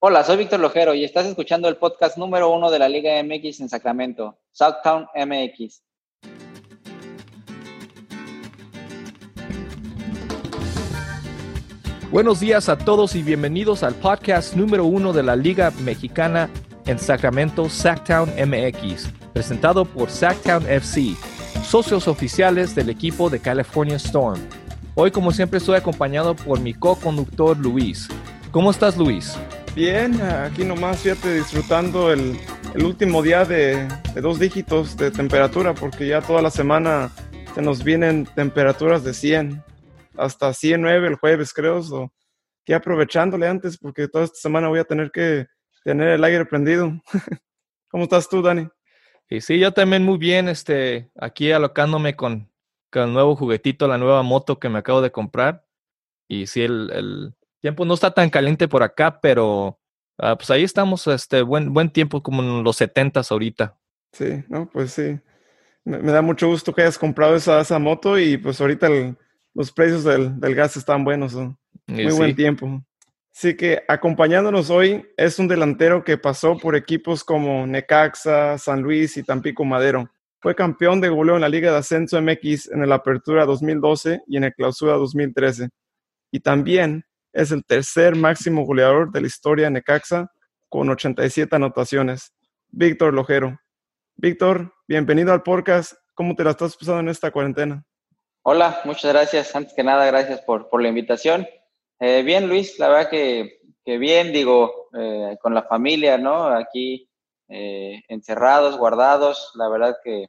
Hola, soy Víctor Lojero y estás escuchando el podcast número uno de la Liga MX en Sacramento, Southtown MX. Buenos días a todos y bienvenidos al podcast número uno de la Liga Mexicana en Sacramento, Sacktown MX, presentado por Sacktown FC, socios oficiales del equipo de California Storm. Hoy, como siempre, estoy acompañado por mi co-conductor Luis. ¿Cómo estás, Luis? Bien, aquí nomás, fíjate, disfrutando el, último día de, dos dígitos de temperatura, porque ya toda la semana se nos vienen temperaturas de 100, hasta 109 el jueves, creo. So, que aprovechándole antes, porque toda esta semana voy a tener que tener el aire prendido. ¿Cómo estás tú, Dani? Y sí, yo también muy bien, este, aquí alocándome con, el nuevo juguetito, la nueva moto que me acabo de comprar. Y sí, el, el tiempo no está tan caliente por acá, pero ah, pues ahí estamos, este, buen, buen tiempo, como en los setentas ahorita. Sí, no, pues sí. Me, da mucho gusto que hayas comprado esa, esa moto y pues ahorita los precios del, del, gas están buenos. Muy buen tiempo. Así que acompañándonos hoy es un delantero que pasó por equipos como Necaxa, San Luis y Tampico Madero. Fue campeón de goleo en la Liga de Ascenso MX en el Apertura 2012 y en el Clausura 2013. Y también es el tercer máximo goleador de la historia de Necaxa con 87 anotaciones. Víctor Lojero. Víctor, bienvenido al podcast. ¿Cómo te la estás pasando en esta cuarentena? Hola, muchas gracias. Antes que nada, gracias por, por la invitación. Eh, bien, Luis, la verdad que, que bien, digo, eh, con la familia, ¿no? Aquí eh, encerrados, guardados, la verdad que,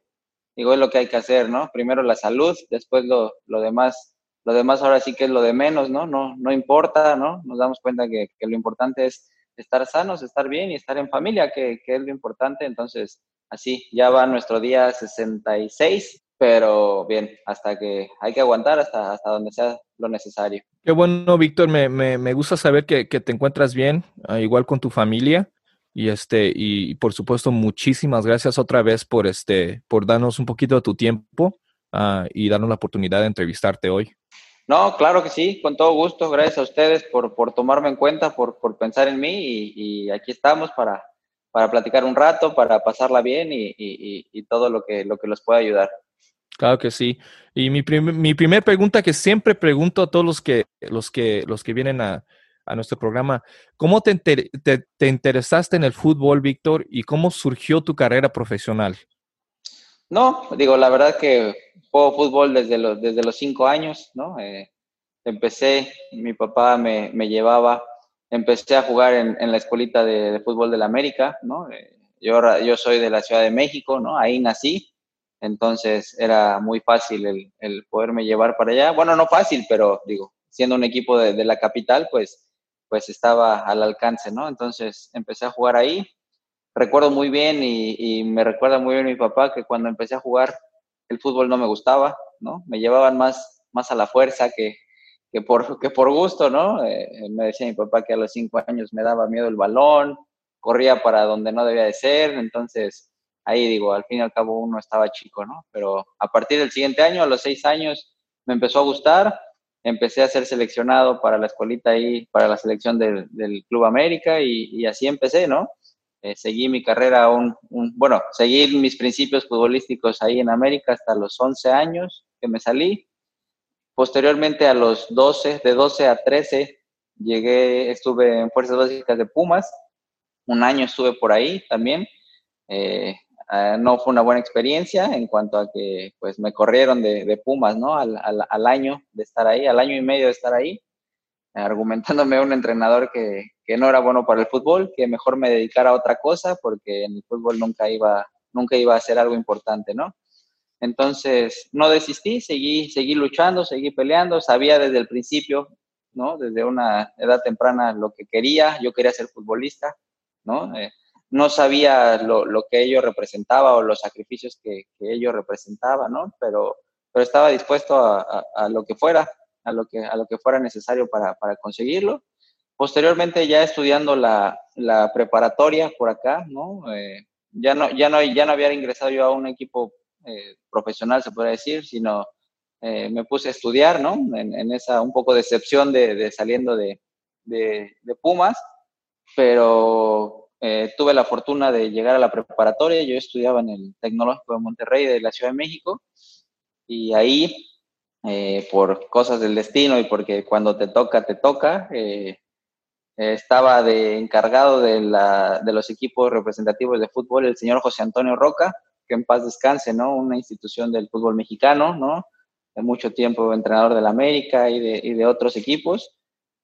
digo, es lo que hay que hacer, ¿no? Primero la salud, después lo, lo demás, lo demás ahora sí que es lo de menos, ¿no? No, no importa, ¿no? Nos damos cuenta que, que lo importante es estar sanos, estar bien y estar en familia, que, que es lo importante, entonces, así, ya va nuestro día 66 pero bien, hasta que hay que aguantar hasta, hasta donde sea lo necesario. Qué bueno, Víctor, me, me, me gusta saber que, que, te encuentras bien, ah, igual con tu familia. Y este, y, por supuesto, muchísimas gracias otra vez por este, por darnos un poquito de tu tiempo uh, y darnos la oportunidad de entrevistarte hoy. No, claro que sí, con todo gusto. Gracias a ustedes por, por tomarme en cuenta, por, por pensar en mí y, y, aquí estamos para, para platicar un rato, para pasarla bien y, y todo lo que, lo que los pueda ayudar. Claro que sí. Y mi, mi primera pregunta que siempre pregunto a todos los que, los que, los que vienen a, a nuestro programa, ¿cómo te, te, te, interesaste en el fútbol, Víctor, y cómo surgió tu carrera profesional? No, digo, la verdad que juego fútbol desde los, desde los cinco años, ¿no? Eh, empecé, mi papá me, me, llevaba, empecé a jugar en, en la escuelita de, fútbol de la América, ¿no? Eh, yo, yo soy de la Ciudad de México, ¿no? Ahí nací, entonces era muy fácil el, el, poderme llevar para allá. Bueno, no fácil, pero digo, siendo un equipo de, de, la capital, pues, pues estaba al alcance, ¿no? Entonces empecé a jugar ahí. Recuerdo muy bien y, y, me recuerda muy bien mi papá que cuando empecé a jugar el fútbol no me gustaba, ¿no? Me llevaban más, más a la fuerza que, que, por, que por gusto, ¿no? Eh, me decía mi papá que a los cinco años me daba miedo el balón, corría para donde no debía de ser, entonces ahí digo, al fin y al cabo uno estaba chico, ¿no? Pero a partir del siguiente año, a los seis años, me empezó a gustar, empecé a ser seleccionado para la escuelita ahí, para la selección del, del Club América y, y, así empecé, ¿no? Eh, seguí mi carrera, un, un, bueno, seguí mis principios futbolísticos ahí en América hasta los 11 años que me salí. Posteriormente a los 12, de 12 a 13, llegué, estuve en Fuerzas Básicas de Pumas, un año estuve por ahí también. Eh, Uh, no fue una buena experiencia en cuanto a que pues me corrieron de, de Pumas, ¿no? Al, al, al, año de estar ahí, al año y medio de estar ahí, argumentándome a un entrenador que, que, no era bueno para el fútbol, que mejor me dedicara a otra cosa porque en el fútbol nunca iba, nunca iba a ser algo importante, ¿no? Entonces, no desistí, seguí, seguí luchando, seguí peleando, sabía desde el principio, ¿no? Desde una edad temprana lo que quería, yo quería ser futbolista, ¿no? Eh, no sabía lo, lo, que ello representaba o los sacrificios que, que ello representaba, ¿no? Pero, pero estaba dispuesto a, a, a, lo que fuera, a lo que, a lo que fuera necesario para, para conseguirlo. Posteriormente, ya estudiando la, la preparatoria por acá, ¿no? Eh, ya ¿no? ya, no, ya no había ingresado yo a un equipo eh, profesional, se puede decir, sino eh, me puse a estudiar, ¿no? En, en, esa un poco de excepción de, de saliendo de, de, de Pumas pero eh, tuve la fortuna de llegar a la preparatoria. Yo estudiaba en el Tecnológico de Monterrey de la Ciudad de México y ahí, eh, por cosas del destino y porque cuando te toca, te toca, estaba encargado de, los equipos representativos de fútbol el señor José Antonio Roca, que en paz descanse, ¿no? Una institución del fútbol mexicano, ¿no? De mucho tiempo entrenador del América y de, y de otros equipos.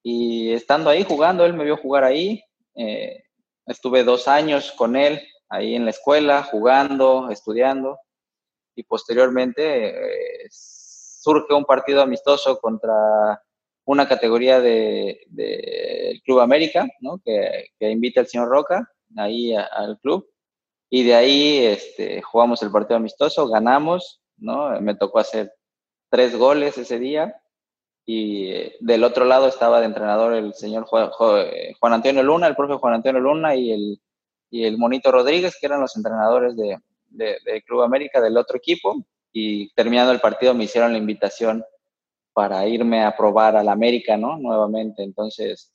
Y estando ahí jugando, él me vio jugar ahí. Eh, estuve dos años con él ahí en la escuela, jugando, estudiando. Y posteriormente eh, surge un partido amistoso contra una categoría del de, Club América, ¿no? que, invita al señor Roca ahí al club. Y de ahí este, jugamos el partido amistoso, ganamos, ¿no? Me tocó hacer tres goles ese día y eh, del otro lado estaba de entrenador el señor Juan, Antonio Luna, el profe Juan Antonio Luna y el, y el Monito Rodríguez, que eran los entrenadores de, de, Club América del otro equipo. Y terminando el partido me hicieron la invitación para irme a probar al América, ¿no? Nuevamente. Entonces,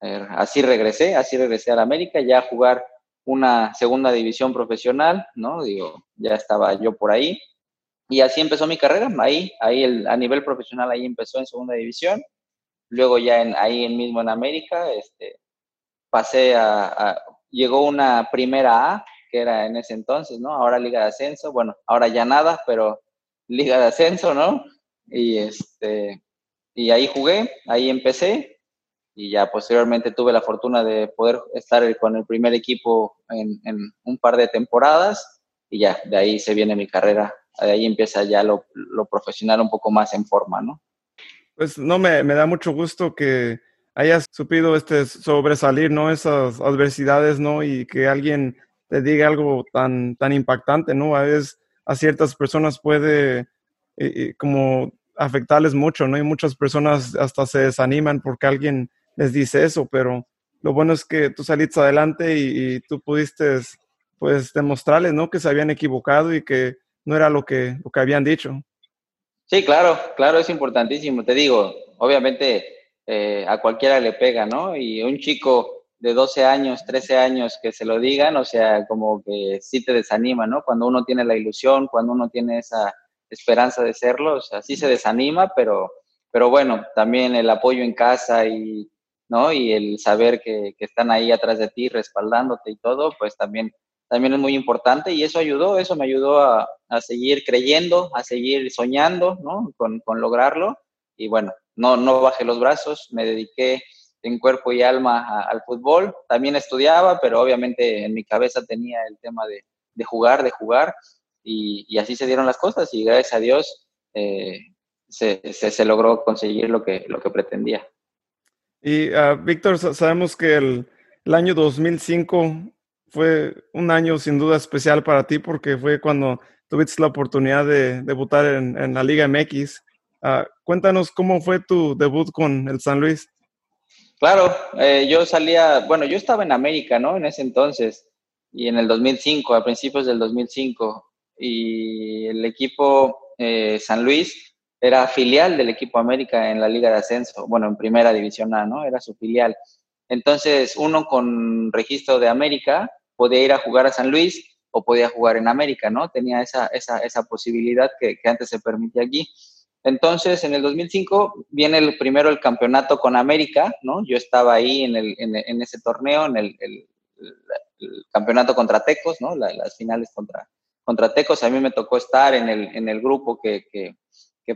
así regresé, así regresé al América, ya a jugar una segunda división profesional, ¿no? Digo, ya estaba yo por ahí. Y así empezó mi carrera, ahí, ahí el, a nivel profesional, ahí empezó en segunda división. Luego ya en, ahí mismo en América, este, pasé a, llegó una primera A, que era en ese entonces, ¿no? Ahora Liga de Ascenso, bueno, ahora ya nada, pero Liga de Ascenso, ¿no? Y este, y ahí jugué, ahí empecé, y ya posteriormente tuve la fortuna de poder estar con el primer equipo en, un par de temporadas, y ya, de ahí se viene mi carrera de ahí empieza ya lo, lo, profesional un poco más en forma, ¿no? Pues no, me, me da mucho gusto que hayas supido este, sobresalir, ¿no? Esas adversidades, ¿no? Y que alguien te diga algo tan, tan impactante, ¿no? A veces a ciertas personas puede eh, eh, como afectarles mucho, ¿no? Y muchas personas hasta se desaniman porque alguien les dice eso, pero lo bueno es que tú saliste adelante y, tú pudiste, pues, demostrarles, ¿no? Que se habían equivocado y que no era lo que, lo que habían dicho. Sí, claro, claro, es importantísimo. Te digo, obviamente eh, a cualquiera le pega, ¿no? Y un chico de 12 años, 13 años que se lo digan, o sea, como que sí te desanima, ¿no? Cuando uno tiene la ilusión, cuando uno tiene esa esperanza de serlo, o sea, sí se desanima, pero, pero bueno, también el apoyo en casa y, ¿no? Y el saber que, que están ahí atrás de ti, respaldándote y todo, pues también también es muy importante y eso ayudó, eso me ayudó a, a seguir creyendo, a seguir soñando, ¿no? Con, con, lograrlo y bueno, no, no bajé los brazos, me dediqué en cuerpo y alma al fútbol, también estudiaba, pero obviamente en mi cabeza tenía el tema de, de jugar, de jugar y, y, así se dieron las cosas y gracias a Dios eh, se, se, se, logró conseguir lo que, lo que pretendía. Y uh, Víctor, sabemos que el, el año 2005 fue un año sin duda especial para ti porque fue cuando tuviste la oportunidad de debutar en, en la Liga MX. Uh, cuéntanos cómo fue tu debut con el San Luis. Claro, eh, yo salía, bueno, yo estaba en América, ¿no? En ese entonces, y en el 2005, a principios del 2005, y el equipo eh, San Luis era filial del equipo América en la Liga de Ascenso, bueno, en Primera División A, ¿no? Era su filial. Entonces, uno con registro de América podía ir a jugar a San Luis o podía jugar en América, ¿no? Tenía esa, esa, esa posibilidad que, antes se permitía aquí. Entonces, en el 2005 viene el, primero el campeonato con América, ¿no? Yo estaba ahí en, el, en, ese torneo, en el, campeonato contra Tecos, ¿no? La, las finales contra, contra Tecos. A mí me tocó estar en el, en el grupo que, que,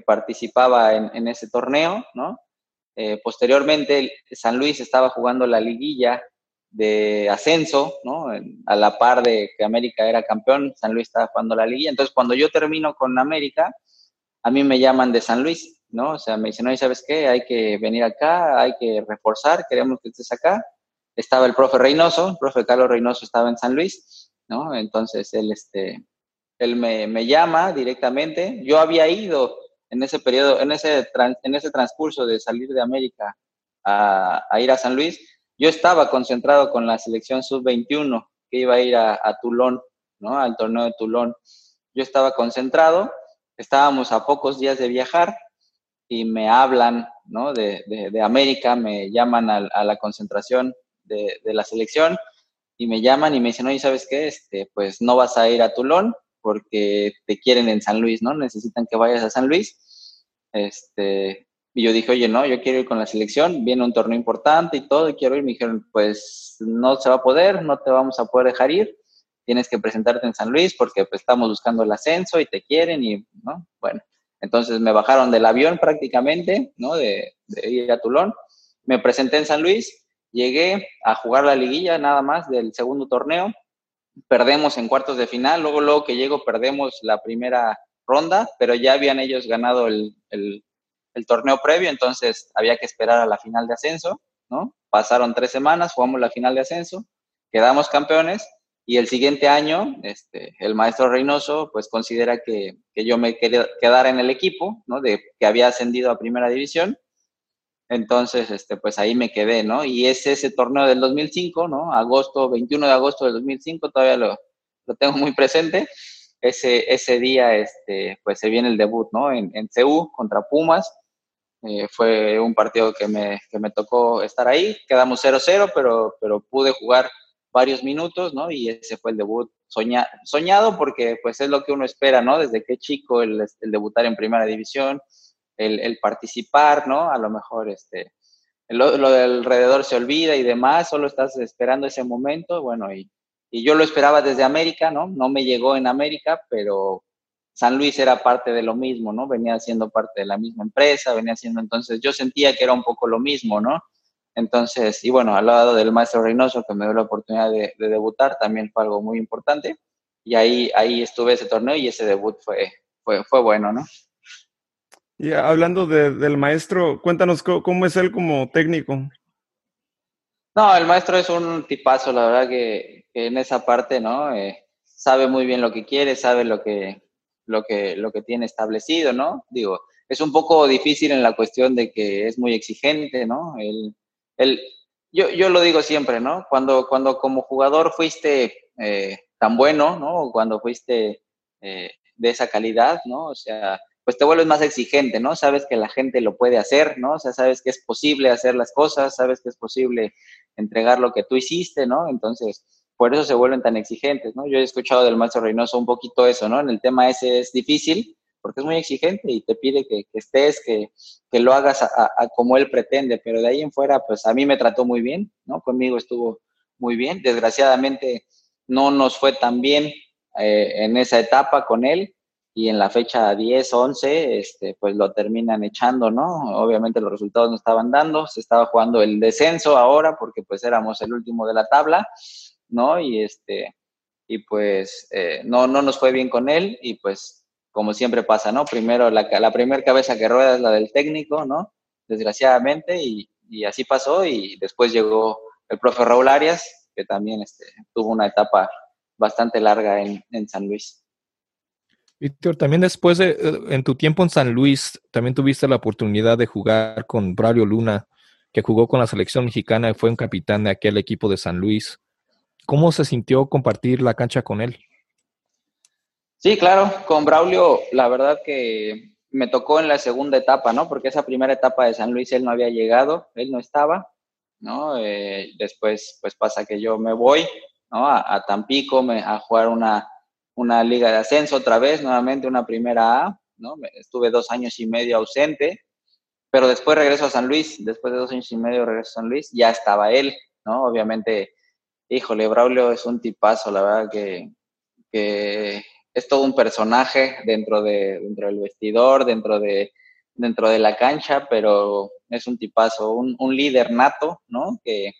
participaba en, ese torneo, ¿no? Eh, posteriormente, San Luis estaba jugando la liguilla de ascenso, ¿no? A la par de que América era campeón, San Luis estaba jugando la liga. Entonces, cuando yo termino con América, a mí me llaman de San Luis, ¿no? O sea, me dicen, oye, ¿sabes qué? Hay que venir acá, hay que reforzar, queremos que estés acá. Estaba el profe Reynoso, el profe Carlos Reynoso estaba en San Luis, ¿no? Entonces, él, este, él me, me llama directamente. Yo había ido en ese periodo, en ese, en ese transcurso de salir de América a, ir a San Luis, yo estaba concentrado con la selección sub-21 que iba a ir a, a, Tulón, ¿no? Al torneo de Tulón. Yo estaba concentrado, estábamos a pocos días de viajar y me hablan, ¿no? De, de, de América, me llaman a, a, la concentración de, la selección y me llaman y me dicen, oye, ¿sabes qué? Este, pues no vas a ir a Tulón porque te quieren en San Luis, ¿no? Necesitan que vayas a San Luis. Este, y yo dije, oye, no, yo quiero ir con la selección, viene un torneo importante y todo, y quiero ir. Me dijeron, pues no se va a poder, no te vamos a poder dejar ir, tienes que presentarte en San Luis porque pues, estamos buscando el ascenso y te quieren y, ¿no? Bueno, entonces me bajaron del avión prácticamente, ¿no? De, de ir a Tulón. Me presenté en San Luis, llegué a jugar la liguilla nada más del segundo torneo, perdemos en cuartos de final, luego, luego que llego perdemos la primera ronda, pero ya habían ellos ganado el, el, torneo previo, entonces había que esperar a la final de ascenso, ¿no? Pasaron tres semanas, jugamos la final de ascenso, quedamos campeones y el siguiente año, este, el maestro Reynoso, pues considera que, que yo me quedara en el equipo, ¿no? De que había ascendido a primera división entonces, este, pues ahí me quedé, ¿no? Y es ese torneo del 2005, ¿no? Agosto, 21 de agosto del 2005, todavía lo, lo tengo muy presente. Ese, ese día, este, pues se viene el debut, ¿no? En, en CU contra Pumas. Eh, fue un partido que me, que me tocó estar ahí. Quedamos 0-0, pero, pero pude jugar varios minutos, ¿no? Y ese fue el debut soña, soñado porque pues es lo que uno espera, ¿no? Desde que chico el, el debutar en primera división, el, participar, ¿no? A lo mejor este, lo, del alrededor se olvida y demás, solo estás esperando ese momento, bueno, y, y yo lo esperaba desde América, ¿no? No me llegó en América, pero San Luis era parte de lo mismo, ¿no? Venía siendo parte de la misma empresa, venía siendo, entonces yo sentía que era un poco lo mismo, ¿no? Entonces, y bueno, al lado del maestro Reynoso, que me dio la oportunidad de, de, debutar, también fue algo muy importante. Y ahí, ahí estuve ese torneo y ese debut fue, fue, fue bueno, ¿no? Y hablando del maestro, cuéntanos cómo, es él como técnico. No, el maestro es un tipazo, la verdad que, en esa parte, ¿no? Eh, sabe muy bien lo que quiere, sabe lo que, lo que, lo que tiene establecido, ¿no? Digo, es un poco difícil en la cuestión de que es muy exigente, ¿no? Él, yo, yo lo digo siempre, ¿no? Cuando, cuando como jugador fuiste eh, tan bueno, ¿no? Cuando fuiste eh, de esa calidad, ¿no? O sea, pues te vuelves más exigente, ¿no? Sabes que la gente lo puede hacer, ¿no? O sea, sabes que es posible hacer las cosas, sabes que es posible entregar lo que tú hiciste, ¿no? Entonces, por eso se vuelven tan exigentes, ¿no? Yo he escuchado del maestro Reynoso un poquito eso, ¿no? En el tema ese es difícil porque es muy exigente y te pide que, estés, que, lo hagas como él pretende, pero de ahí en fuera, pues a mí me trató muy bien, ¿no? Conmigo estuvo muy bien. Desgraciadamente no nos fue tan bien eh, en esa etapa con él, y en la fecha 10, 11, este, pues lo terminan echando, ¿no? Obviamente los resultados no estaban dando, se estaba jugando el descenso ahora porque pues éramos el último de la tabla, ¿no? Y este, y pues eh, no, no nos fue bien con él y pues como siempre pasa, ¿no? Primero la, la primera cabeza que rueda es la del técnico, ¿no? Desgraciadamente y, y así pasó y después llegó el profe Raúl Arias, que también este, tuvo una etapa bastante larga en, en San Luis. Víctor, también después de, eh, en tu tiempo en San Luis, también tuviste la oportunidad de jugar con Braulio Luna, que jugó con la selección mexicana y fue un capitán de aquel equipo de San Luis. ¿Cómo se sintió compartir la cancha con él? Sí, claro, con Braulio, la verdad que me tocó en la segunda etapa, ¿no? Porque esa primera etapa de San Luis él no había llegado, él no estaba, ¿no? Eh, después, pues pasa que yo me voy, ¿no? A, Tampico me, a jugar una, una liga de ascenso otra vez, nuevamente una primera A, ¿no? Estuve dos años y medio ausente, pero después regreso a San Luis, después de dos años y medio regreso a San Luis, ya estaba él, ¿no? Obviamente, híjole, Braulio es un tipazo, la verdad que, que es todo un personaje dentro, de, dentro del vestidor, dentro de, dentro de la cancha, pero es un tipazo, un, un líder nato, ¿no? Que,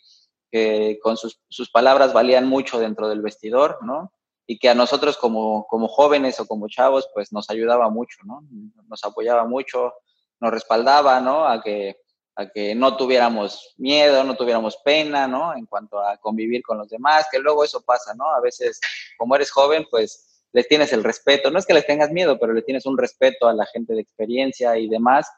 que con sus, sus palabras valían mucho dentro del vestidor, ¿no? Y que a nosotros como, como jóvenes o como chavos, pues nos ayudaba mucho, ¿no? Nos apoyaba mucho, nos respaldaba, ¿no? A que, a que no tuviéramos miedo, no tuviéramos pena, ¿no? En cuanto a convivir con los demás, que luego eso pasa, ¿no? A veces, como eres joven, pues les tienes el respeto, no es que les tengas miedo, pero le tienes un respeto a la gente de experiencia y demás,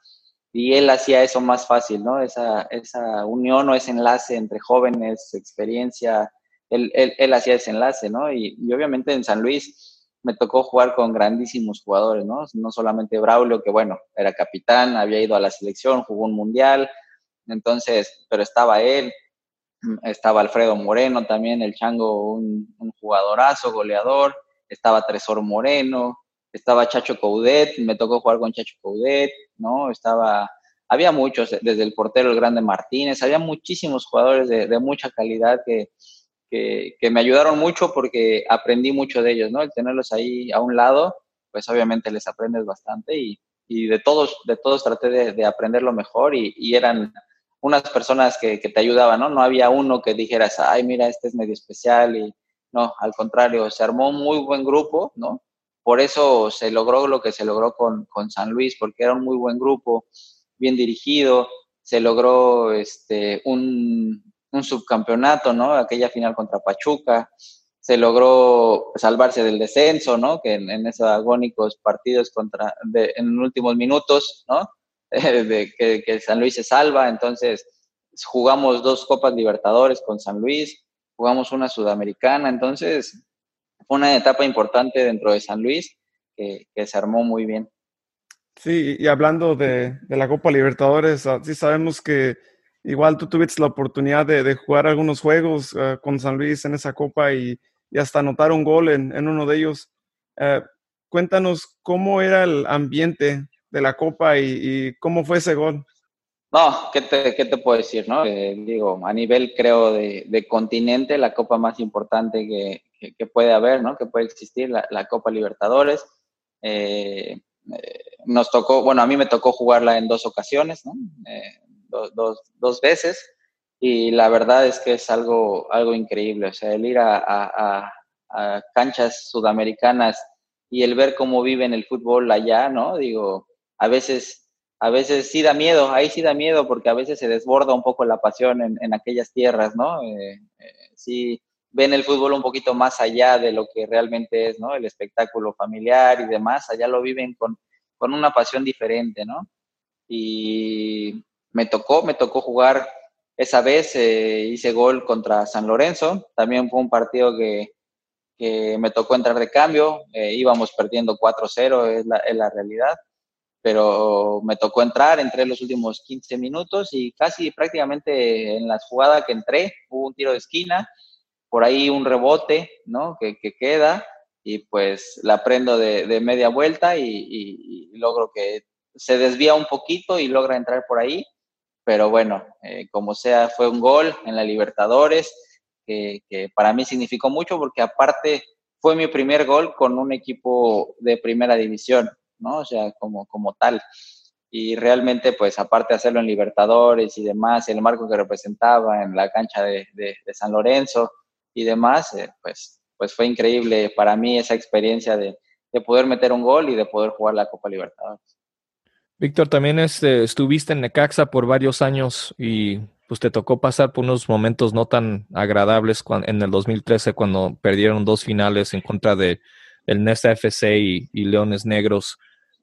y él hacía eso más fácil, ¿no? Esa, esa unión o ese enlace entre jóvenes, experiencia, él, él, hacía ese enlace, ¿no? Y, obviamente en San Luis me tocó jugar con grandísimos jugadores, ¿no? No solamente Braulio, que bueno, era capitán, había ido a la selección, jugó un mundial, entonces, pero estaba él, estaba Alfredo Moreno también, el Chango, un, jugadorazo, goleador, estaba Tresor Moreno, estaba Chacho Coudet, me tocó jugar con Chacho Coudet, ¿no? Estaba, había muchos, desde el portero el grande Martínez, había muchísimos jugadores de, mucha calidad que, que, me ayudaron mucho porque aprendí mucho de ellos, ¿no? El tenerlos ahí a un lado, pues obviamente les aprendes bastante y, y de todos, de todos traté de, de aprender lo mejor y, y eran unas personas que, te ayudaban, ¿no? No había uno que dijeras, ay, mira, este es medio especial y no, al contrario, se armó un muy buen grupo, ¿no? Por eso se logró lo que se logró con, San Luis, porque era un muy buen grupo, bien dirigido, se logró este, un, subcampeonato, ¿no? Aquella final contra Pachuca, se logró salvarse del descenso, ¿no? Que en, esos agónicos partidos contra, en últimos minutos, ¿no? de que, San Luis se salva, entonces jugamos dos Copas Libertadores con San Luis, jugamos una Sudamericana, entonces fue una etapa importante dentro de San Luis que, se armó muy bien. Sí, y hablando de, la Copa Libertadores, ah, sí sabemos que igual tú tuviste la oportunidad de, jugar algunos juegos ah, con San Luis en esa Copa y, hasta anotar un gol en, uno de ellos. Eh, cuéntanos cómo era el ambiente de la Copa y, cómo fue ese gol. No, ¿qué te, qué te puedo decir? No? Eh, digo, a nivel, creo, de, de, continente, la copa más importante que, que, puede haber, ¿no? que puede existir, la, la Copa Libertadores. Eh, eh, nos tocó, bueno, a mí me tocó jugarla en dos ocasiones, ¿no? Dos, dos, veces, y la verdad es que es algo, algo increíble. O sea, el ir a, a, a canchas sudamericanas y el ver cómo viven el fútbol allá, ¿no? Digo, a veces, a veces sí da miedo, ahí sí da miedo porque a veces se desborda un poco la pasión en, aquellas tierras, ¿no? Eh, eh, sí ven el fútbol un poquito más allá de lo que realmente es, ¿no? El espectáculo familiar y demás, allá lo viven con, una pasión diferente, ¿no? Y me tocó, me tocó jugar esa vez, eh, hice gol contra San Lorenzo, también fue un partido que, me tocó entrar de cambio, íbamos perdiendo 4-0, es la, es la realidad. Pero me tocó entrar, entré los últimos 15 minutos y casi prácticamente en la jugada que entré hubo un tiro de esquina, por ahí un rebote, ¿no? Que, queda y pues la prendo de, media vuelta y, logro que se desvía un poquito y logra entrar por ahí, pero bueno, eh, como sea, fue un gol en la Libertadores que, que para mí significó mucho porque aparte fue mi primer gol con un equipo de primera división ¿no? O sea, como, como tal. Y realmente, pues aparte de hacerlo en Libertadores y demás, el marco que representaba en la cancha de, San Lorenzo y demás, eh, pues, pues fue increíble para mí esa experiencia de, poder meter un gol y de poder jugar la Copa Libertadores. Víctor, también este, estuviste en Necaxa por varios años y pues te tocó pasar por unos momentos no tan agradables en el 2013 cuando perdieron dos finales en contra de el Nesta FC y Leones Negros.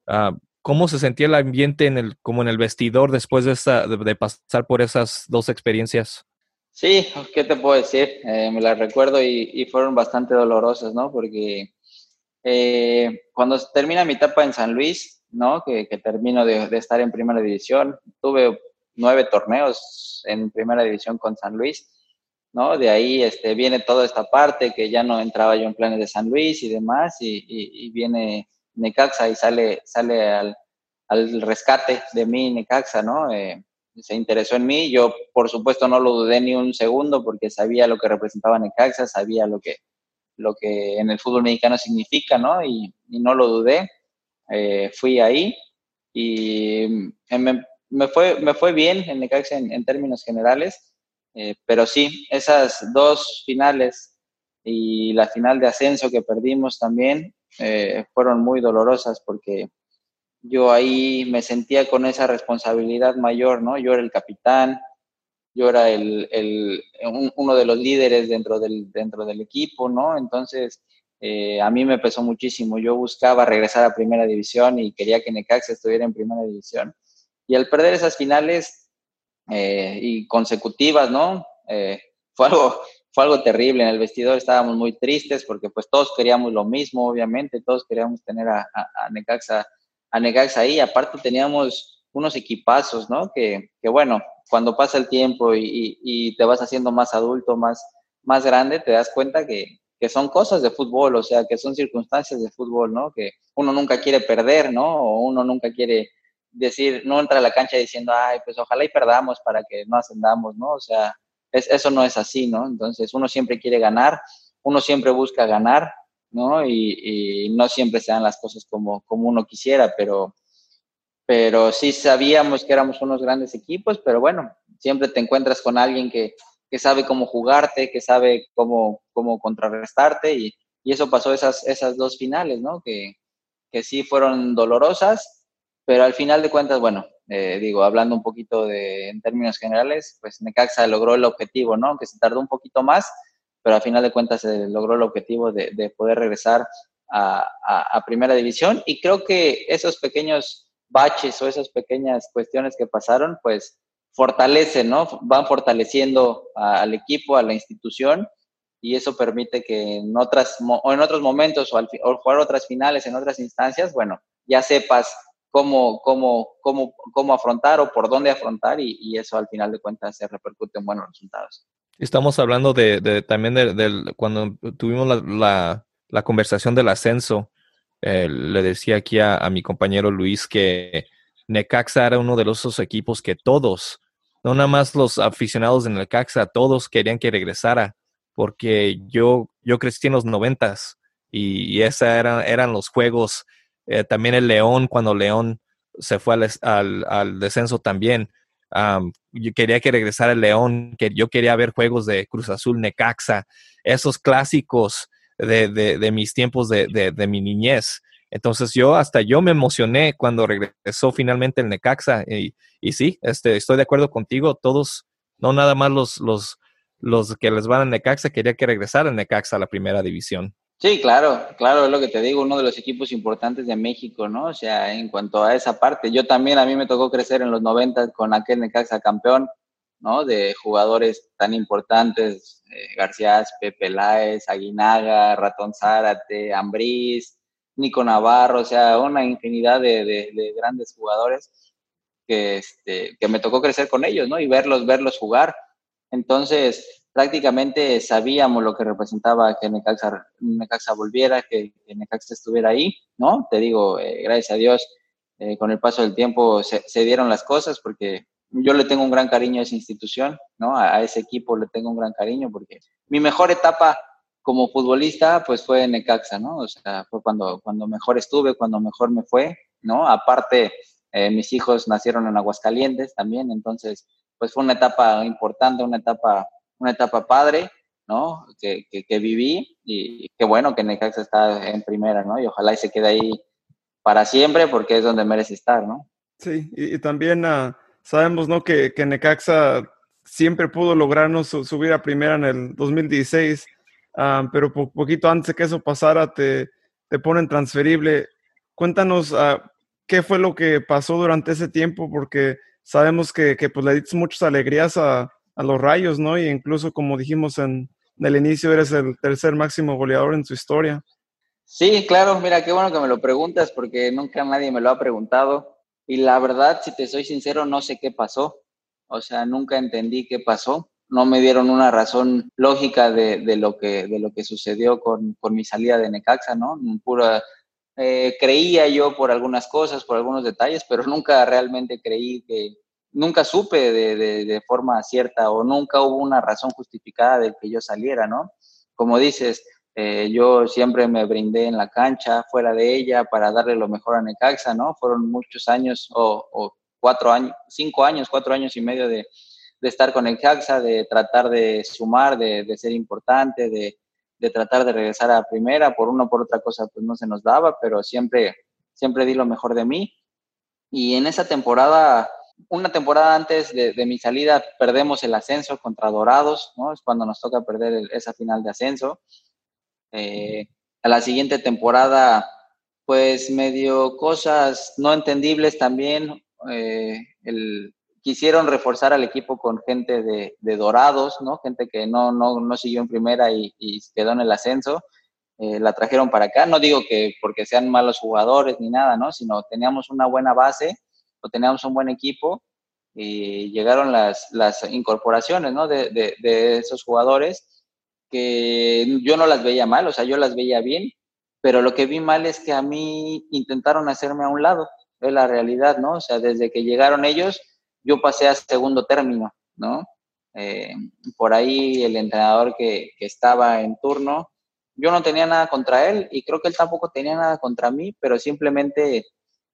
Ah, ¿Cómo se sentía el ambiente en el, como en el vestidor después de, esta, de, pasar por esas dos experiencias? Sí, ¿qué te puedo decir? Eh, me las recuerdo y, fueron bastante dolorosas, ¿no? Porque eh, cuando termina mi etapa en San Luis, ¿no? Que, termino de, estar en primera división, tuve nueve torneos en primera división con San Luis, ¿no? De ahí este, viene toda esta parte que ya no entraba yo en planes de San Luis y demás, y, y viene Necaxa y sale, sale al, rescate de mí Necaxa, ¿no? Eh, se interesó en mí, yo por supuesto no lo dudé ni un segundo porque sabía lo que representaba Necaxa, sabía lo que, lo que en el fútbol mexicano significa, ¿no? Y, no lo dudé, eh, fui ahí y me, fue, me fue bien en Necaxa en, términos generales, eh, pero sí, esas dos finales y la final de ascenso que perdimos también eh, fueron muy dolorosas porque yo ahí me sentía con esa responsabilidad mayor, ¿no? Yo era el capitán, yo era el, el uno de los líderes dentro del, dentro del equipo, ¿no? Entonces, eh, a mí me pesó muchísimo. Yo buscaba regresar a primera división y quería que Necaxa estuviera en primera división. Y al perder esas finales eh, y consecutivas, ¿no? fue algo fue algo terrible. En el vestidor estábamos muy tristes porque pues todos queríamos lo mismo, obviamente, todos queríamos tener a, a, Necaxa, a Necaxa ahí. Aparte teníamos unos equipazos, ¿no? Que, que bueno, cuando pasa el tiempo y, y, te vas haciendo más adulto, más, más grande, te das cuenta que, que son cosas de fútbol, o sea, que son circunstancias de fútbol, ¿no? Que uno nunca quiere perder, ¿no? O uno nunca quiere decir, no entra a la cancha diciendo, ay, pues ojalá y perdamos para que no ascendamos, ¿no? O sea, es, eso no es así, ¿no? Entonces uno siempre quiere ganar, uno siempre busca ganar, ¿no? Y, y no siempre se dan las cosas como, como uno quisiera, pero, pero sí sabíamos que éramos unos grandes equipos, pero bueno, siempre te encuentras con alguien que, que sabe cómo jugarte, que sabe cómo, cómo contrarrestarte y, y eso pasó esas, esas dos finales, ¿no? Que, que sí fueron dolorosas, pero al final de cuentas, bueno, eh, digo, hablando un poquito de, en términos generales, pues Necaxa logró el objetivo, ¿no? Aunque se tardó un poquito más, pero al final de cuentas se logró el objetivo de, de poder regresar a, a, primera división y creo que esos pequeños baches o esas pequeñas cuestiones que pasaron, pues fortalecen, ¿no? Van fortaleciendo al equipo, a la institución y eso permite que en otras o en otros momentos o al jugar otras finales en otras instancias, bueno, ya sepas cómo, cómo, cómo, cómo afrontar o por dónde afrontar y, eso al final de cuentas se repercute en buenos resultados. Estamos hablando de, también de, cuando tuvimos la, la, conversación del ascenso, eh, le decía aquí a, a, mi compañero Luis que Necaxa era uno de esos equipos que todos no nada más los aficionados en el Caxa, todos querían que regresara, porque yo, yo crecí en los noventas y, esos eran, eran los juegos. Eh, también el León, cuando León se fue al, al, descenso también. Yo quería que regresara el León, que yo quería ver juegos de Cruz Azul, Necaxa, esos clásicos de, de, de mis tiempos de, de, mi niñez. Entonces yo hasta yo me emocioné cuando regresó finalmente el Necaxa y, sí, este, estoy de acuerdo contigo, todos, no nada más los, los, los que les van a Necaxa, quería que regresara Necaxa a la primera división. Sí, claro, claro, es lo que te digo, uno de los equipos importantes de México, ¿no? O sea, en cuanto a esa parte, yo también, a mí me tocó crecer en los 90 con aquel Necaxa campeón, ¿no? De jugadores tan importantes, eh, García Pepe Láez, Aguinaga, Ratón Zárate, Ambriz, Nico Navarro, o sea, una infinidad de, de, de grandes jugadores que, este, que me tocó crecer con ellos, ¿no? Y verlos, verlos jugar. Entonces, prácticamente sabíamos lo que representaba que Necaxa, Necaxa volviera, que, que, Necaxa estuviera ahí, ¿no? Te digo, eh, gracias a Dios, eh, con el paso del tiempo se, dieron las cosas porque yo le tengo un gran cariño a esa institución, ¿no? A, ese equipo le tengo un gran cariño porque mi mejor etapa como futbolista, pues fue en Necaxa, ¿no? O sea, fue cuando, cuando mejor estuve, cuando mejor me fue, ¿no? Aparte, eh, mis hijos nacieron en Aguascalientes también, entonces, pues fue una etapa importante, una etapa, una etapa padre, ¿no? Que, que, que viví y qué bueno que Necaxa está en primera, ¿no? Y ojalá y se quede ahí para siempre porque es donde merece estar, ¿no? Sí, y, también uh, sabemos, ¿no? Que, que Necaxa siempre pudo lograrnos subir a primera en el 2016 uh, pero po poquito antes que eso pasara te, te ponen transferible. Cuéntanos uh, qué fue lo que pasó durante ese tiempo, porque sabemos que, que pues le diste muchas alegrías a, a, los rayos, ¿no? Y incluso como dijimos en, en el inicio, eres el tercer máximo goleador en su historia. Sí, claro, mira, qué bueno que me lo preguntas porque nunca nadie me lo ha preguntado. Y la verdad, si te soy sincero, no sé qué pasó. O sea, nunca entendí qué pasó no me dieron una razón lógica de, de, lo, que, de lo que sucedió con, con mi salida de Necaxa, ¿no? Pura, eh, creía yo por algunas cosas, por algunos detalles, pero nunca realmente creí que, nunca supe de, de, forma cierta o nunca hubo una razón justificada de que yo saliera, ¿no? Como dices, eh, yo siempre me brindé en la cancha, fuera de ella, para darle lo mejor a Necaxa, ¿no? Fueron muchos años o cuatro años, cinco años, cuatro años y medio de, de estar con el Caxa, de tratar de sumar, de, de ser importante, de, de, tratar de regresar a primera, por una o por otra cosa pues no se nos daba, pero siempre, siempre di lo mejor de mí. Y en esa temporada, una temporada antes de, de mi salida, perdemos el ascenso contra Dorados, ¿no? Es cuando nos toca perder esa final de ascenso. Eh, a la siguiente temporada, pues medio cosas no entendibles también. Eh, el, quisieron reforzar al equipo con gente de, de Dorados, ¿no? Gente que no, no, no siguió en primera y, y quedó en el ascenso. Eh, la trajeron para acá. No digo que porque sean malos jugadores ni nada, ¿no? Sino teníamos una buena base o teníamos un buen equipo y llegaron las, las incorporaciones, ¿no? De, de, de esos jugadores que yo no las veía mal, o sea, yo las veía bien, pero lo que vi mal es que a mí intentaron hacerme a un lado, es la realidad, ¿no? O sea, desde que llegaron ellos, yo pasé a segundo término, ¿no? Eh, por ahí el entrenador que, estaba en turno, yo no tenía nada contra él y creo que él tampoco tenía nada contra mí, pero simplemente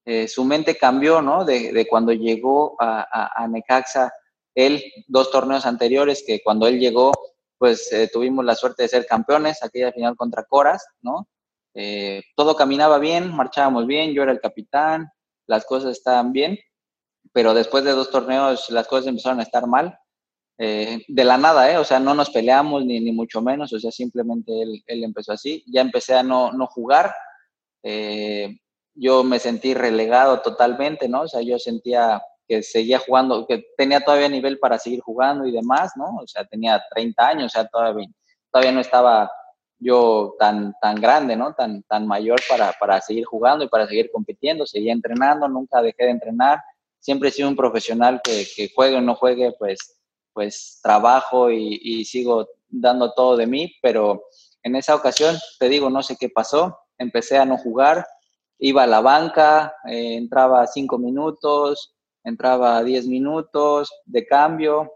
eh, su mente cambió, ¿no? De, cuando llegó a, Necaxa, él, dos torneos anteriores, que cuando él llegó, pues eh, tuvimos la suerte de ser campeones, aquella final contra Coras, ¿no? Todo caminaba bien, marchábamos bien, yo era el capitán, las cosas estaban bien, pero después de dos torneos las cosas empezaron a estar mal. Eh, de la nada, ¿eh? O sea, no nos peleamos ni, ni mucho menos, o sea, simplemente él, empezó así. Ya empecé a no, no jugar, eh, yo me sentí relegado totalmente, ¿no? O sea, yo sentía que seguía jugando, que tenía todavía nivel para seguir jugando y demás, ¿no? O sea, tenía 30 años, o sea, todavía, todavía no estaba yo tan, tan grande, ¿no? Tan, tan mayor para, para seguir jugando y para seguir compitiendo. Seguía entrenando, nunca dejé de entrenar. Siempre he sido un profesional que, que juegue o no juegue, pues, pues trabajo y, sigo dando todo de mí, pero en esa ocasión, te digo, no sé qué pasó, empecé a no jugar, iba a la banca, eh, entraba cinco minutos, entraba diez minutos de cambio,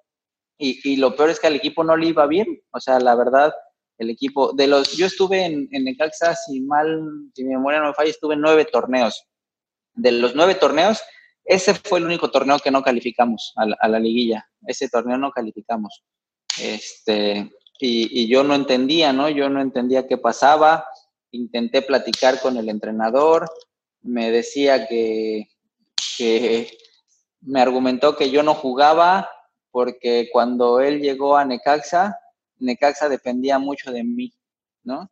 y, y, lo peor es que al equipo no le iba bien, o sea, la verdad, el equipo, de los, yo estuve en, en Necaxa, si mal, si mi memoria no me falla, estuve en nueve torneos. De los nueve torneos, ese fue el único torneo que no calificamos a la, liguilla. Ese torneo no calificamos. Este, y, y, yo no entendía, ¿no? Yo no entendía qué pasaba. Intenté platicar con el entrenador. Me decía que, que me argumentó que yo no jugaba porque cuando él llegó a Necaxa, Necaxa dependía mucho de mí, ¿no?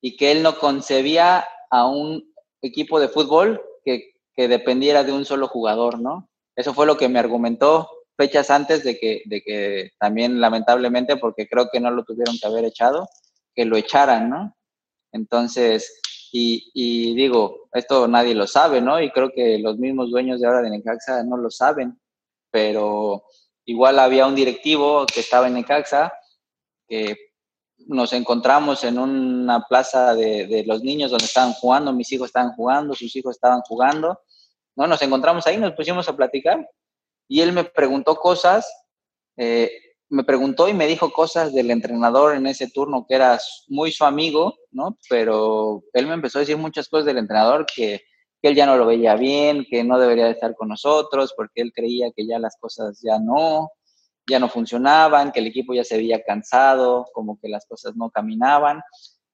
Y que él no concebía a un equipo de fútbol que, que, dependiera de un solo jugador, ¿no? Eso fue lo que me argumentó fechas antes de que, de que también lamentablemente, porque creo que no lo tuvieron que haber echado, que lo echaran, ¿no? Entonces, y, y, digo, esto nadie lo sabe, ¿no? Y creo que los mismos dueños de ahora de Necaxa no lo saben, pero igual había un directivo que estaba en Necaxa que nos encontramos en una plaza de, los niños donde estaban jugando, mis hijos estaban jugando, sus hijos estaban jugando, ¿no? Nos encontramos ahí, nos pusimos a platicar y él me preguntó cosas, eh, me preguntó y me dijo cosas del entrenador en ese turno que era muy su amigo, ¿no? Pero él me empezó a decir muchas cosas del entrenador que, que él ya no lo veía bien, que no debería de estar con nosotros porque él creía que ya las cosas ya no, ya no funcionaban, que el equipo ya se había cansado, como que las cosas no caminaban.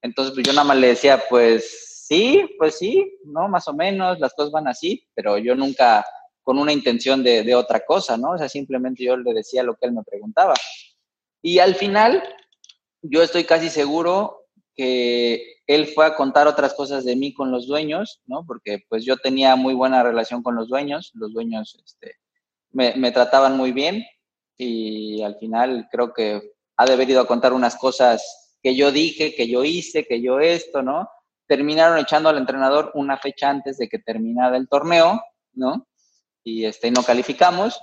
Entonces, pues yo nada más le decía, pues sí, pues sí, ¿no? Más o menos, las cosas van así, pero yo nunca con una intención de, de otra cosa, ¿no? O sea, simplemente yo le decía lo que él me preguntaba. Y al final, yo estoy casi seguro que él fue a contar otras cosas de mí con los dueños, ¿no? Porque pues yo tenía muy buena relación con los dueños, los dueños este, me, me trataban muy bien, y al final creo que ha de haber ido a contar unas cosas que yo dije, que yo hice, que yo esto, ¿no? Terminaron echando al entrenador una fecha antes de que terminara el torneo, ¿no? Y este, no calificamos,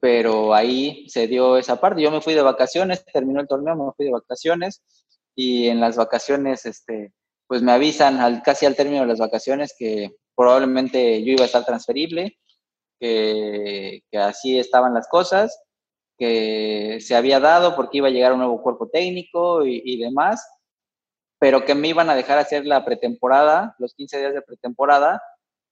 pero ahí se dio esa parte. Yo me fui de vacaciones, terminó el torneo, me fui de vacaciones y en las vacaciones, este, pues me avisan al, casi al término de las vacaciones que probablemente yo iba a estar transferible, que, que así estaban las cosas que se había dado porque iba a llegar un nuevo cuerpo técnico y, y, demás, pero que me iban a dejar hacer la pretemporada, los 15 días de pretemporada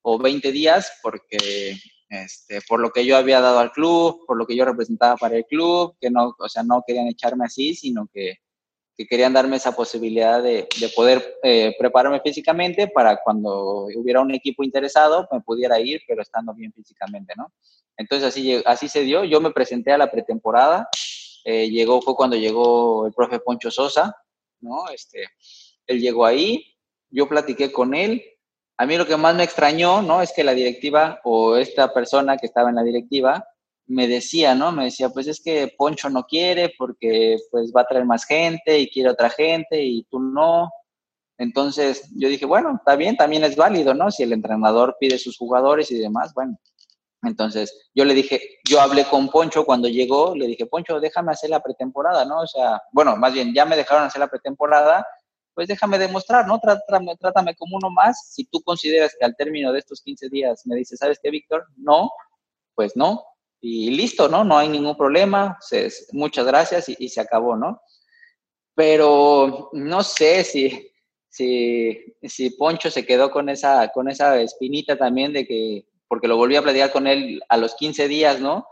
o 20 días, porque este, por lo que yo había dado al club, por lo que yo representaba para el club, que no, o sea, no querían echarme así, sino que, que querían darme esa posibilidad de, de poder eh, prepararme físicamente para cuando hubiera un equipo interesado me pudiera ir, pero estando bien físicamente, ¿no? Entonces así, así se dio. Yo me presenté a la pretemporada. Eh, llegó, fue cuando llegó el profe Poncho Sosa, ¿no? Este, él llegó ahí, yo platiqué con él. A mí lo que más me extrañó, ¿no? Es que la directiva o esta persona que estaba en la directiva me decía, ¿no? Me decía, pues es que Poncho no quiere porque pues va a traer más gente y quiere otra gente y tú no. Entonces yo dije, bueno, está bien, también es válido, ¿no? Si el entrenador pide sus jugadores y demás, bueno, Entonces, yo le dije, yo hablé con Poncho cuando llegó, le dije, Poncho, déjame hacer la pretemporada, ¿no? O sea, bueno, más bien, ya me dejaron hacer la pretemporada, pues déjame demostrar, ¿no? Trátame, como uno más. Si tú consideras que al término de estos 15 días me dices, ¿sabes qué, Víctor? No, pues no. Y listo, ¿no? No hay ningún problema. muchas gracias y, se acabó, ¿no? Pero no sé si, si, si Poncho se quedó con esa, con esa espinita también de que, porque lo volví a platicar con él a los 15 días, ¿no?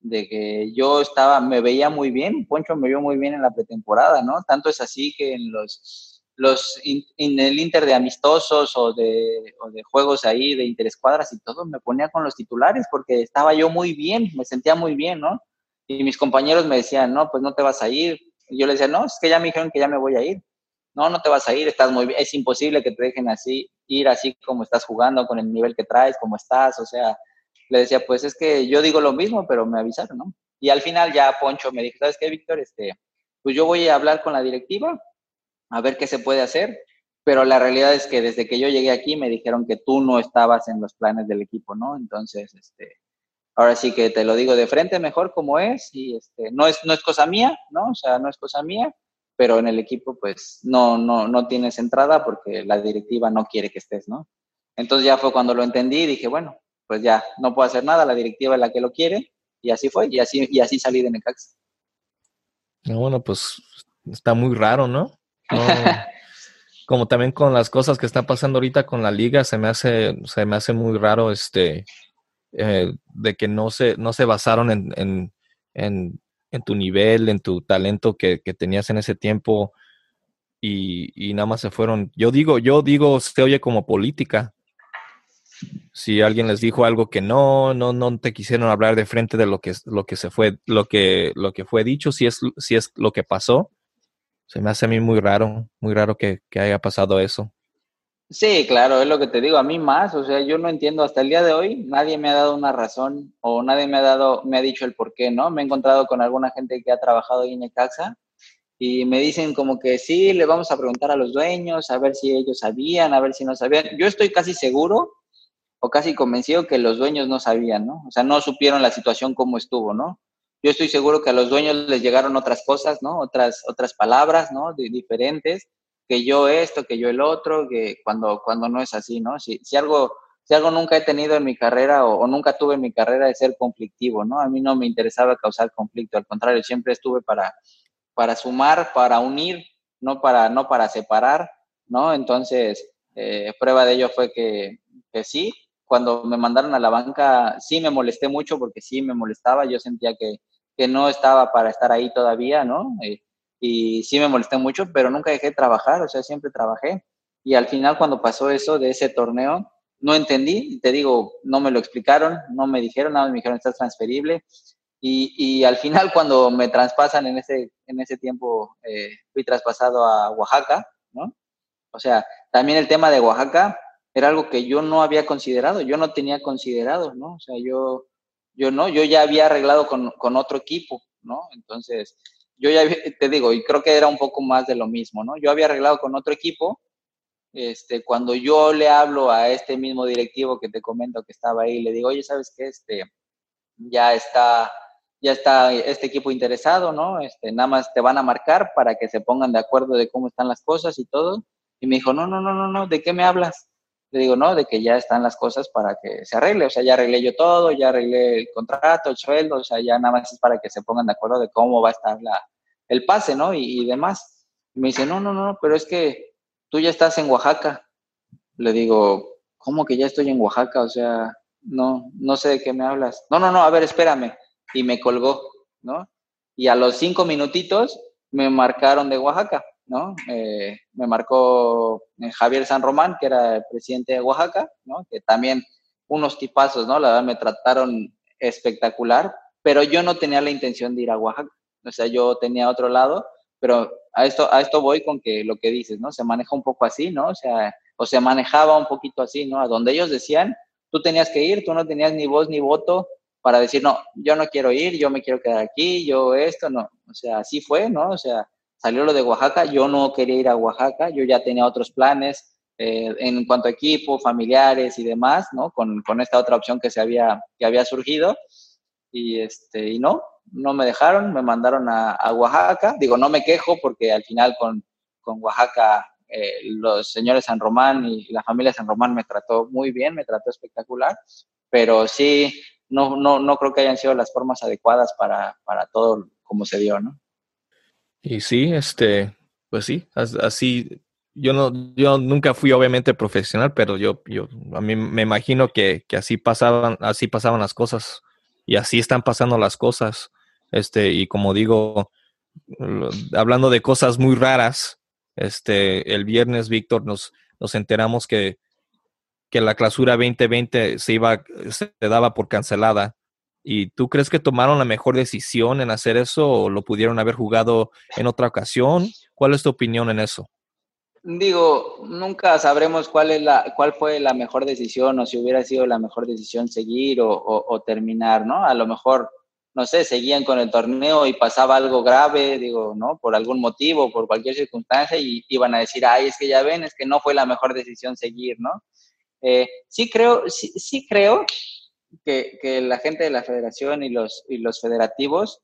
de que yo estaba, me veía muy bien, Poncho me vio muy bien en la pretemporada, ¿no? Tanto es así que en los, los en el Inter de amistosos o de, o de juegos ahí de interescuadras y todo, me ponía con los titulares porque estaba yo muy bien, me sentía muy bien, ¿no? Y mis compañeros me decían, no, pues no te vas a ir. Y yo les decía, no, es que ya me dijeron que ya me voy a ir. No, no te vas a ir, estás muy bien, es imposible que te dejen así, ir así como estás jugando, con el nivel que traes, como estás, o sea, le decía, pues es que yo digo lo mismo, pero me avisaron, ¿no? Y al final ya Poncho me dijo, ¿sabes qué, Víctor? Este, pues yo voy a hablar con la directiva a ver qué se puede hacer, pero la realidad es que desde que yo llegué aquí me dijeron que tú no estabas en los planes del equipo, ¿no? Entonces, este, ahora sí que te lo digo de frente mejor como es y este, no es, no es cosa mía, ¿no? O sea, no es cosa mía, pero en el equipo pues no, no, no tienes entrada porque la directiva no quiere que estés, ¿no? Entonces ya fue cuando lo entendí y dije, bueno, pues ya no puedo hacer nada, la directiva es la que lo quiere y así fue y así, y así salí de Necaxa. Bueno, pues está muy raro, ¿no? como también con las cosas que están pasando ahorita con la liga, se me hace, se me hace muy raro este eh, de que no se, no se basaron en, en, en, tu nivel, en tu talento que, que tenías en ese tiempo y, y, nada más se fueron. Yo digo, yo digo, se oye como política. Si alguien les dijo algo que no, no, no te quisieron hablar de frente de lo que, lo que se fue, lo que, lo que fue dicho, si es, si es lo que pasó, se me hace a mí muy raro, muy raro que, haya pasado eso. Sí, claro, es lo que te digo, a mí más, o sea, yo no entiendo hasta el día de hoy, nadie me ha dado una razón o nadie me ha dado, me ha dicho el por qué, ¿no? Me he encontrado con alguna gente que ha trabajado en Necaxa y me dicen como que sí, le vamos a preguntar a los dueños, a ver si ellos sabían, a ver si no sabían. Yo estoy casi seguro o casi convencido que los dueños no sabían, ¿no? O sea, no supieron la situación como estuvo, ¿no? yo estoy seguro que a los dueños les llegaron otras cosas, ¿no? Otras, otras palabras, ¿no? De, diferentes, que yo esto, que yo el otro, que cuando, cuando no es así, ¿no? Si, si algo, si algo nunca he tenido en mi carrera o, nunca tuve en mi carrera de ser conflictivo, ¿no? A mí no me interesaba causar conflicto, al contrario, siempre estuve para, para sumar, para unir, no para, no para separar, ¿no? Entonces, eh, prueba de ello fue que, que sí, cuando me mandaron a la banca, sí me molesté mucho porque sí me molestaba, yo sentía que, que no estaba para estar ahí todavía, ¿no? Eh, y sí me molesté mucho, pero nunca dejé de trabajar, o sea, siempre trabajé. Y al final cuando pasó eso de ese torneo, no entendí, te digo, no me lo explicaron, no me dijeron nada, me dijeron, estás transferible. Y, y al final cuando me traspasan en ese, en ese tiempo, eh, fui traspasado a Oaxaca, ¿no? O sea, también el tema de Oaxaca, era algo que yo no había considerado, yo no tenía considerado, ¿no? O sea, yo, yo no, yo ya había arreglado con, con otro equipo, ¿no? Entonces, yo ya te digo, y creo que era un poco más de lo mismo, ¿no? Yo había arreglado con otro equipo, este, cuando yo le hablo a este mismo directivo que te comento que estaba ahí, le digo, oye, ¿sabes qué? Este, ya está, ya está este equipo interesado, ¿no? Este, nada más te van a marcar para que se pongan de acuerdo de cómo están las cosas y todo. Y me dijo, no, no, no, no, no, ¿de qué me hablas? Le digo, no, de que ya están las cosas para que se arregle, o sea, ya arreglé yo todo, ya arreglé el contrato, el sueldo, o sea, ya nada más es para que se pongan de acuerdo de cómo va a estar la, el pase, ¿no? Y, demás. me dice, no, no, no, pero es que tú ya estás en Oaxaca. Le digo, ¿cómo que ya estoy en Oaxaca? O sea, no, no sé de qué me hablas. No, no, no, a ver, espérame. Y me colgó, ¿no? Y a los cinco minutitos me marcaron de Oaxaca. ¿No? Eh, me marcó eh, Javier San Román, que era el presidente de Oaxaca, ¿no? Que también unos tipazos, ¿no? La verdad me trataron espectacular, pero yo no tenía la intención de ir a Oaxaca. O sea, yo tenía otro lado, pero a esto, a esto voy con que lo que dices, ¿no? Se maneja un poco así, ¿no? O sea, o se manejaba un poquito así, ¿no? A donde ellos decían, tú tenías que ir, tú no tenías ni voz ni voto para decir, no, yo no quiero ir, yo me quiero quedar aquí, yo esto, no. O sea, así fue, ¿no? O sea, salió lo de Oaxaca, yo no quería ir a Oaxaca, yo ya tenía otros planes, eh, en cuanto a equipo, familiares y demás, ¿no? Con, con, esta otra opción que se había, que había surgido. Y, este, y no, no me dejaron, me mandaron a, a Oaxaca. Digo, no me quejo porque al final con, con Oaxaca eh, los señores San Román y la familia San Román me trató muy bien, me trató espectacular, pero sí, no, no, no creo que hayan sido las formas adecuadas para, para todo como se dio, ¿no? Y sí, este, pues sí, así, yo no, yo nunca fui obviamente profesional, pero yo, yo, a mí me imagino que, que así pasaban, así pasaban las cosas y así están pasando las cosas, este, y como digo, hablando de cosas muy raras, este, el viernes, Víctor, nos, nos enteramos que, que la clausura 2020 se iba, se daba por cancelada. ¿Y tú crees que tomaron la mejor decisión en hacer eso o lo pudieron haber jugado en otra ocasión? ¿Cuál es tu opinión en eso? Digo, nunca sabremos cuál es la, cuál fue la mejor decisión o si hubiera sido la mejor decisión seguir o, terminar, ¿no? A lo mejor no sé, seguían con el torneo y pasaba algo grave, digo, ¿no? Por algún motivo, por cualquier circunstancia, y iban a decir, ay, es que ya ven, es que no fue la mejor decisión seguir, ¿no? Eh, sí creo, sí, sí creo que, que, la gente de la federación y los, y los federativos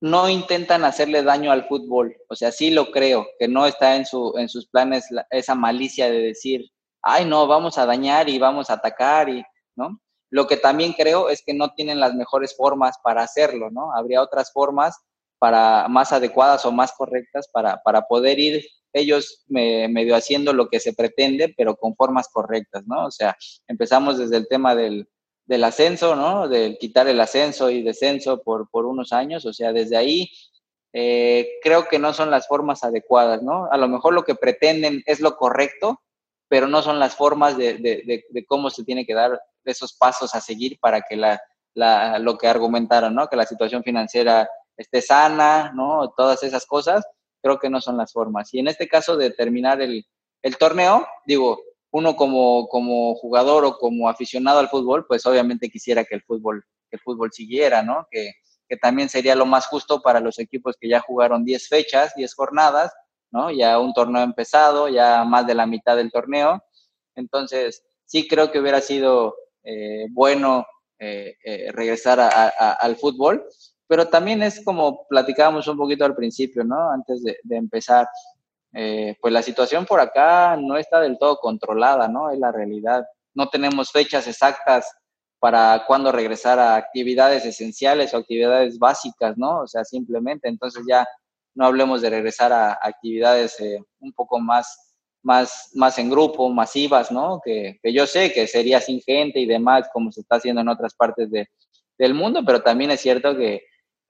no intentan hacerle daño al fútbol. O sea, sí lo creo, que no está en, su, en sus planes esa malicia de decir, ay, no, vamos a dañar y vamos a atacar, y, ¿no? Lo que también creo es que no tienen las mejores formas para hacerlo, ¿no? Habría otras formas para más adecuadas o más correctas para, para poder ir ellos medio haciendo lo que se pretende, pero con formas correctas, ¿no? O sea, empezamos desde el tema del, del ascenso, ¿no? Del quitar el ascenso y descenso por, por unos años, o sea, desde ahí eh, creo que no son las formas adecuadas, ¿no? A lo mejor lo que pretenden es lo correcto, pero no son las formas de, de, de cómo se tiene que dar esos pasos a seguir para que la, la, lo que argumentaron, ¿no? Que la situación financiera esté sana, ¿no? Todas esas cosas, creo que no son las formas. Y en este caso de terminar el, el torneo, digo, uno como, como jugador o como aficionado al fútbol, pues obviamente quisiera que el fútbol, el fútbol siguiera, ¿no? Que, que también sería lo más justo para los equipos que ya jugaron 10 fechas, 10 jornadas, ¿no? Ya un torneo empezado, ya más de la mitad del torneo. Entonces, sí creo que hubiera sido eh, bueno eh, eh, regresar al fútbol, pero también es como platicábamos un poquito al principio, ¿no? Antes de, empezar, pues la situación por acá no está del todo controlada, ¿no? Es la realidad. No tenemos fechas exactas para cuándo regresar a actividades esenciales o actividades básicas, ¿no? O sea, simplemente, entonces ya no hablemos de regresar a actividades un poco más más, más en grupo, masivas, ¿no? Que, que, yo sé que sería sin gente y demás, como se está haciendo en otras partes de, del mundo, pero también es cierto que,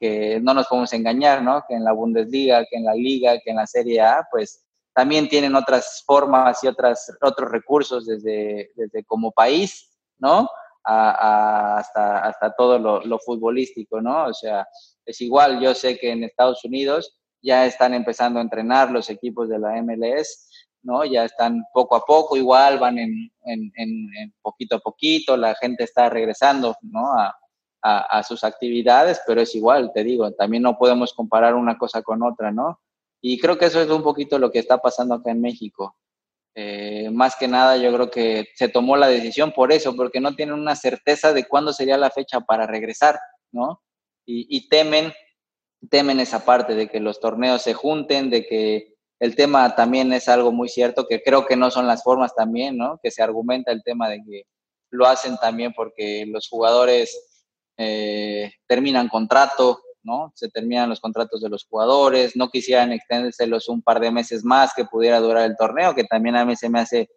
que, no nos podemos engañar, ¿no? Que en la Bundesliga, que en la Liga, que en la Serie A, pues también tienen otras formas y otras, otros recursos desde, desde como país, ¿no? A, hasta, hasta todo lo, futbolístico, ¿no? O sea, es igual, yo sé que en Estados Unidos ya están empezando a entrenar los equipos de la MLS ¿no? Ya están poco a poco, igual van en, en, en, poquito a poquito, la gente está regresando, ¿no? A, sus actividades, pero es igual, te digo, también no podemos comparar una cosa con otra, ¿no? Y creo que eso es un poquito lo que está pasando acá en México. Eh, más que nada, yo creo que se tomó la decisión por eso, porque no tienen una certeza de cuándo sería la fecha para regresar, ¿no? Y, y temen, temen esa parte de que los torneos se junten, de que el tema también es algo muy cierto, que creo que no son las formas también, ¿no? Que se argumenta el tema de que lo hacen también porque los jugadores eh, terminan contrato, ¿no? Se terminan los contratos de los jugadores, no quisieran extendérselos un par de meses más que pudiera durar el torneo, que también a mí se me hace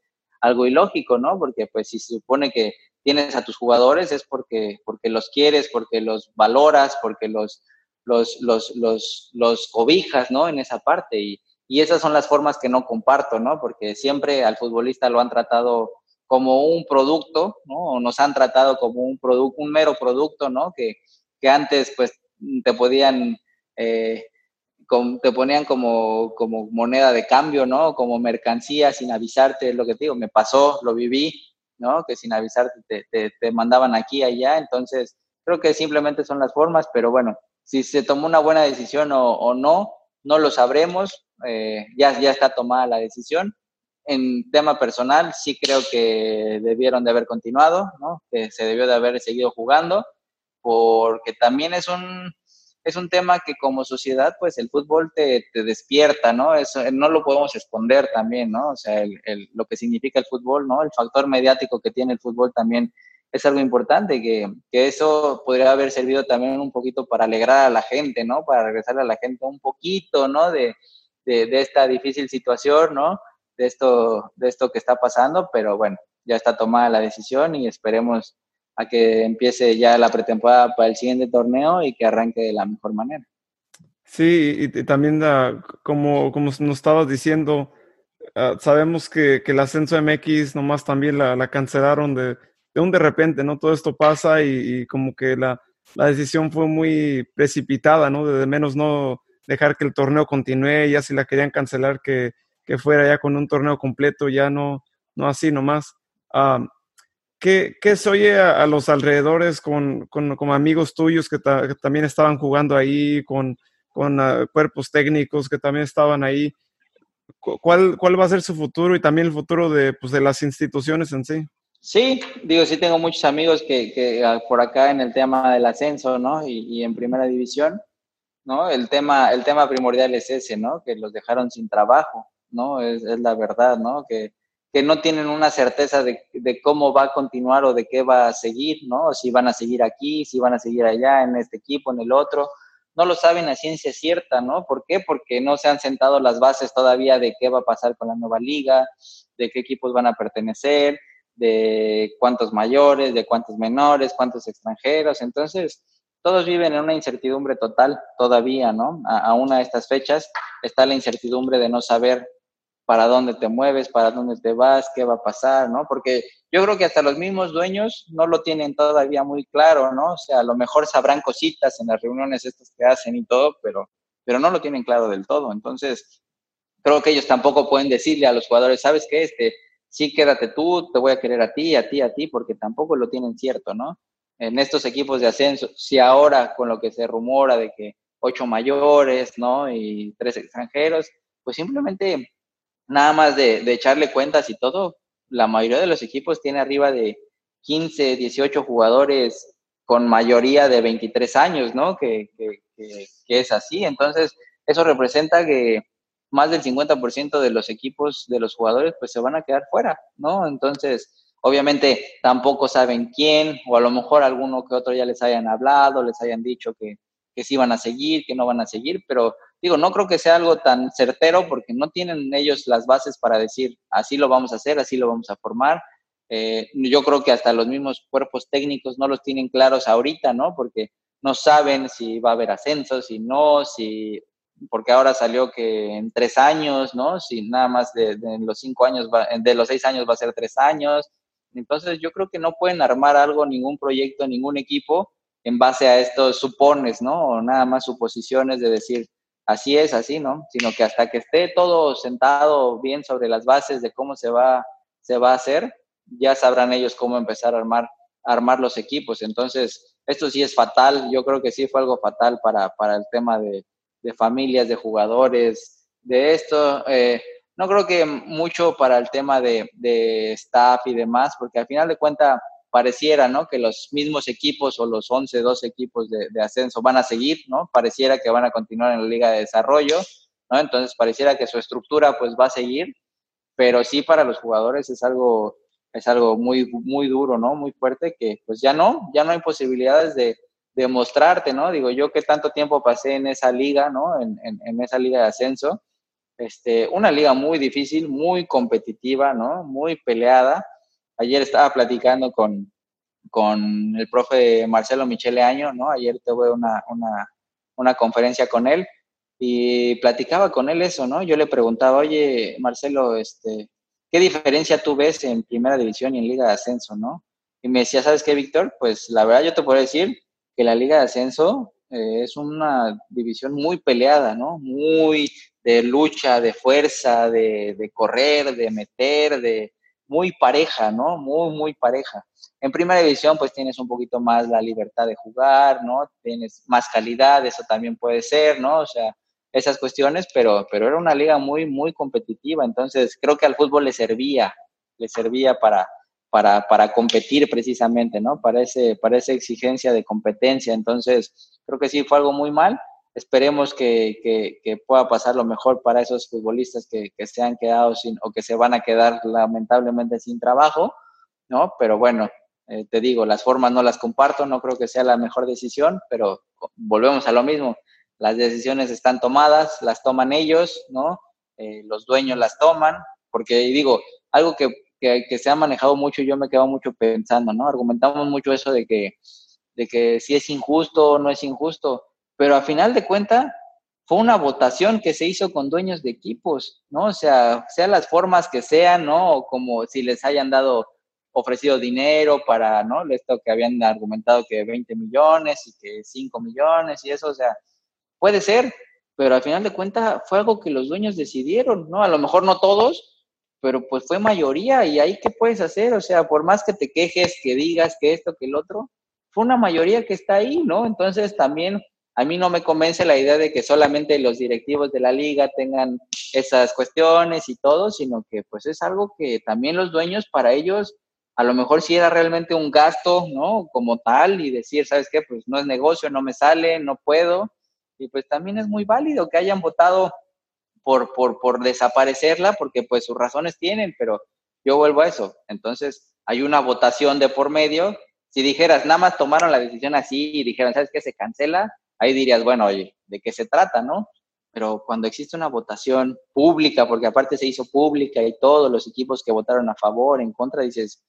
algo ilógico, ¿no? Porque pues si se supone que tienes a tus jugadores es porque, porque los quieres, porque los valoras, porque los, los, los, los, los cobijas, ¿no? En esa parte y y esas son las formas que no comparto, ¿no? Porque siempre al futbolista lo han tratado como un producto, ¿no? O nos han tratado como un producto, un mero producto, ¿no? Que, que antes, pues, te podían, eh, te ponían como, como moneda de cambio, ¿no? Como mercancía sin avisarte, es lo que te digo, me pasó, lo viví, ¿no? Que sin avisarte te, te, mandaban aquí, allá, entonces creo que simplemente son las formas, pero bueno, si se tomó una buena decisión o, o no, no lo sabremos, eh, ya, ya está tomada la decisión. En tema personal, sí creo que debieron de haber continuado, ¿no? Que se debió de haber seguido jugando, porque también es un, es un tema que como sociedad, pues el fútbol te, te despierta, ¿no? Eso no lo podemos esconder también, ¿no? O sea, el, lo que significa el fútbol, ¿no? El factor mediático que tiene el fútbol también es algo importante, que, que, eso podría haber servido también un poquito para alegrar a la gente, ¿no? Para regresarle a la gente un poquito, ¿no? De, de, de esta difícil situación, ¿no? De esto, de esto que está pasando, pero bueno, ya está tomada la decisión y esperemos a que empiece ya la pretemporada para el siguiente torneo y que arranque de la mejor manera. Sí, y, también como, como nos estabas diciendo, uh, sabemos que, que, el ascenso MX nomás también la, la cancelaron de, de, un de repente, ¿no? Todo esto pasa y, y como que la, la, decisión fue muy precipitada, ¿no? De, de, menos no dejar que el torneo continúe, ya si la querían cancelar, que, que fuera ya con un torneo completo, ya no, no así nomás. Uh, ¿Qué, qué se oye a, a, los alrededores con, con, con amigos tuyos que, ta, que, también estaban jugando ahí, con, con uh, cuerpos técnicos que también estaban ahí? ¿Cuál, ¿Cuál va a ser su futuro y también el futuro de, pues, de las instituciones en sí? Sí, digo, sí tengo muchos amigos que, que uh, por acá en el tema del ascenso, ¿no? Y, y, en primera división, ¿no? El tema, el tema primordial es ese, ¿no? Que los dejaron sin trabajo, ¿no? Es, es la verdad, ¿no? Que, que no tienen una certeza de, de, cómo va a continuar o de qué va a seguir, ¿no? Si van a seguir aquí, si van a seguir allá, en este equipo, en el otro. No lo saben a ciencia cierta, ¿no? ¿Por qué? Porque no se han sentado las bases todavía de qué va a pasar con la nueva liga, de qué equipos van a pertenecer, de cuántos mayores, de cuántos menores, cuántos extranjeros. Entonces, todos viven en una incertidumbre total todavía, ¿no? A, a una de estas fechas está la incertidumbre de no saber para dónde te mueves, para dónde te vas, qué va a pasar, ¿no? Porque yo creo que hasta los mismos dueños no lo tienen todavía muy claro, ¿no? O sea, a lo mejor sabrán cositas en las reuniones estas que hacen y todo, pero, pero no lo tienen claro del todo. Entonces, creo que ellos tampoco pueden decirle a los jugadores, ¿sabes qué? Este, sí, quédate tú, te voy a querer a ti, a ti, a ti, porque tampoco lo tienen cierto, ¿no? En estos equipos de ascenso, si ahora con lo que se rumora de que ocho mayores, ¿no? Y tres extranjeros, pues simplemente nada más de, echarle cuentas y todo, la mayoría de los equipos tiene arriba de 15, 18 jugadores con mayoría de 23 años, ¿no? Que, que, que, que es así. Entonces, eso representa que más del 50% de los equipos, de los jugadores, pues se van a quedar fuera, ¿no? Entonces, obviamente tampoco saben quién, o a lo mejor alguno que otro ya les hayan hablado, les hayan dicho que, que sí van a seguir, que no van a seguir, pero digo, no creo que sea algo tan certero porque no tienen ellos las bases para decir, así lo vamos a hacer, así lo vamos a formar. Eh, yo creo que hasta los mismos cuerpos técnicos no los tienen claros ahorita, ¿no? Porque no saben si va a haber ascensos, si no, si, porque ahora salió que en tres años, ¿no? Si nada más de, los cinco años, va, de los seis años va a ser tres años. Entonces yo creo que no pueden armar algo, ningún proyecto, ningún equipo en base a estos supones, ¿no? O nada más suposiciones de decir, así es, así, ¿no? Sino que hasta que esté todo sentado bien sobre las bases de cómo se va, se va a hacer, ya sabrán ellos cómo empezar a armar, armar los equipos. Entonces, esto sí es fatal, yo creo que sí fue algo fatal para, para el tema de, de familias, de jugadores, de esto. Eh, no creo que mucho para el tema de, de staff y demás, porque al final de cuentas pareciera, ¿no? Que los mismos equipos o los 11, 12 equipos de, ascenso van a seguir, ¿no? Pareciera que van a continuar en la liga de desarrollo, ¿no? Entonces pareciera que su estructura pues va a seguir, pero sí para los jugadores es algo, es algo muy, muy duro, ¿no? Muy fuerte que pues ya no, ya no hay posibilidades de, de mostrarte, ¿no? Digo, yo que tanto tiempo pasé en esa liga, ¿no? En, en, en esa liga de ascenso, este, una liga muy difícil, muy competitiva, ¿no? Muy peleada, ayer estaba platicando con, con el profe Marcelo Michele Año, ¿no? Ayer tuve una, una, una, conferencia con él y platicaba con él eso, ¿no? Yo le preguntaba, oye, Marcelo, este, ¿qué diferencia tú ves en primera división y en liga de ascenso, no? Y me decía, ¿sabes qué, Víctor? Pues la verdad yo te puedo decir que la liga de ascenso eh, es una división muy peleada, ¿no? Muy de lucha, de fuerza, de, de correr, de meter, de, muy pareja, ¿no? Muy, muy pareja. En primera división, pues tienes un poquito más la libertad de jugar, ¿no? Tienes más calidad, eso también puede ser, ¿no? O sea, esas cuestiones, pero, pero era una liga muy, muy competitiva, entonces creo que al fútbol le servía, le servía para, para, para competir precisamente, ¿no? Para, ese, para esa exigencia de competencia, entonces creo que sí fue algo muy mal, esperemos que, que, pueda pasar lo mejor para esos futbolistas que, que, se han quedado sin o que se van a quedar lamentablemente sin trabajo, ¿no? Pero bueno, eh, te digo, las formas no las comparto, no creo que sea la mejor decisión, pero volvemos a lo mismo, las decisiones están tomadas, las toman ellos, ¿no? Eh, los dueños las toman, porque digo, algo que, se ha manejado mucho, yo me quedo mucho pensando, ¿no? Argumentamos mucho eso de que, de que si es injusto o no es injusto, pero a final de cuentas fue una votación que se hizo con dueños de equipos, ¿no? O sea, sean las formas que sean, ¿no? Como si les hayan dado ofrecido dinero para, ¿no? Esto que habían argumentado que 20 millones y que 5 millones y eso, o sea, puede ser, pero al final de cuentas fue algo que los dueños decidieron, ¿no? A lo mejor no todos, pero pues fue mayoría y ahí qué puedes hacer, o sea, por más que te quejes, que digas que esto, que el otro, fue una mayoría que está ahí, ¿no? Entonces también a mí no me convence la idea de que solamente los directivos de la liga tengan esas cuestiones y todo, sino que pues es algo que también los dueños para ellos a lo mejor si era realmente un gasto, ¿no? Como tal y decir, ¿sabes qué? Pues no es negocio, no me sale, no puedo. Y pues también es muy válido que hayan votado por, por, por desaparecerla porque pues sus razones tienen, pero yo vuelvo a eso. Entonces hay una votación de por medio. Si dijeras, nada más tomaron la decisión así y dijeron, ¿sabes qué? Se cancela, ahí dirías, bueno, oye, ¿de qué se trata, no? Pero cuando existe una votación pública, porque aparte se hizo pública y todos los equipos que votaron a favor, en contra, dices,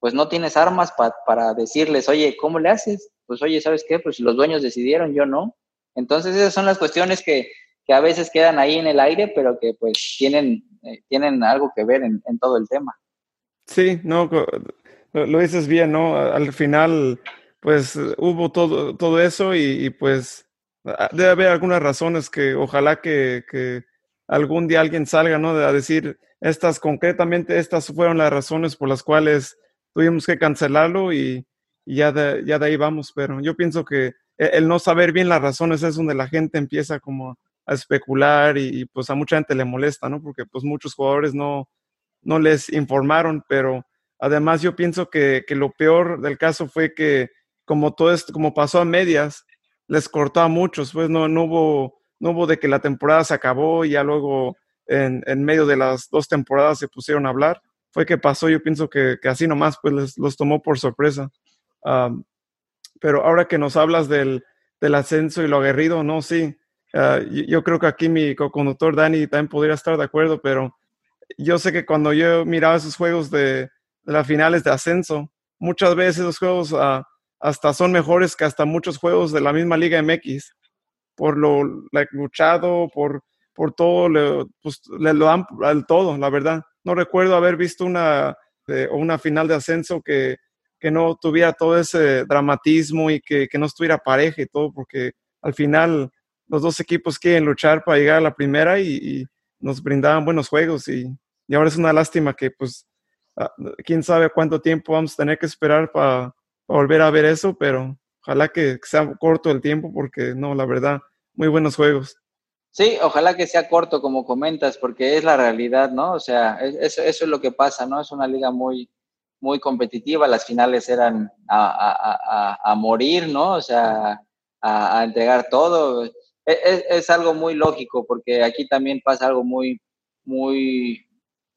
pues no tienes armas para decirles, oye, ¿cómo le haces? Pues oye, ¿sabes qué? Pues los dueños decidieron, yo no. Entonces esas son las cuestiones que, que a veces quedan ahí en el aire, pero que pues tienen, eh, tienen algo que ver en, en, todo el tema. Sí, no, lo, dices bien, ¿no? Al final pues hubo todo, todo eso y, pues ah, debe haber algunas razones que ojalá que, que, algún día alguien salga, ¿no? A decir, estas concretamente, estas fueron las razones por las cuales tuvimos que cancelarlo y, ya, de, ya de ahí vamos, pero yo pienso que e, el no saber bien las razones es donde la gente empieza como a especular y, pues a mucha gente le molesta, ¿no? Porque pues muchos jugadores no, no les informaron, pero además yo pienso que, que lo peor del caso fue que como todo esto, como pasó a medias, les cortó a muchos, pues no, no, hubo, no hubo de que la temporada se acabó y ya luego en, en medio de las dos temporadas se pusieron a hablar. Fue que pasó, yo pienso que, que así nomás, pues les, los tomó por sorpresa. pero ahora que nos hablas del, del, ascenso y lo aguerrido, no, sí. Uh, yo, creo que aquí mi co-conductor Dani también podría estar de acuerdo, pero yo sé que cuando yo miraba esos juegos de, de las finales de ascenso, muchas veces los juegos uh, hasta son mejores que hasta muchos juegos de la misma Liga MX, por lo luchado, por, por todo, pues, le lo dan al todo, la verdad. No recuerdo haber visto una, una final de ascenso que, que, no tuviera todo ese dramatismo y que, que, no estuviera pareja y todo, porque al final los dos equipos quieren luchar para llegar a la primera y, nos brindaban buenos juegos y, y, ahora es una lástima que pues ah, quién sabe cuánto tiempo vamos a tener que esperar para volver a ver eso, pero ojalá que sea corto el tiempo porque no, la verdad, muy buenos juegos. Sí, ojalá que sea corto, como comentas, porque es la realidad, ¿no? O sea, eso, es lo que pasa, ¿no? Es una liga muy, muy competitiva, las finales eran a, a, a, morir, ¿no? O sea, a, entregar todo. Es, es, es, algo muy lógico, porque aquí también pasa algo muy, muy,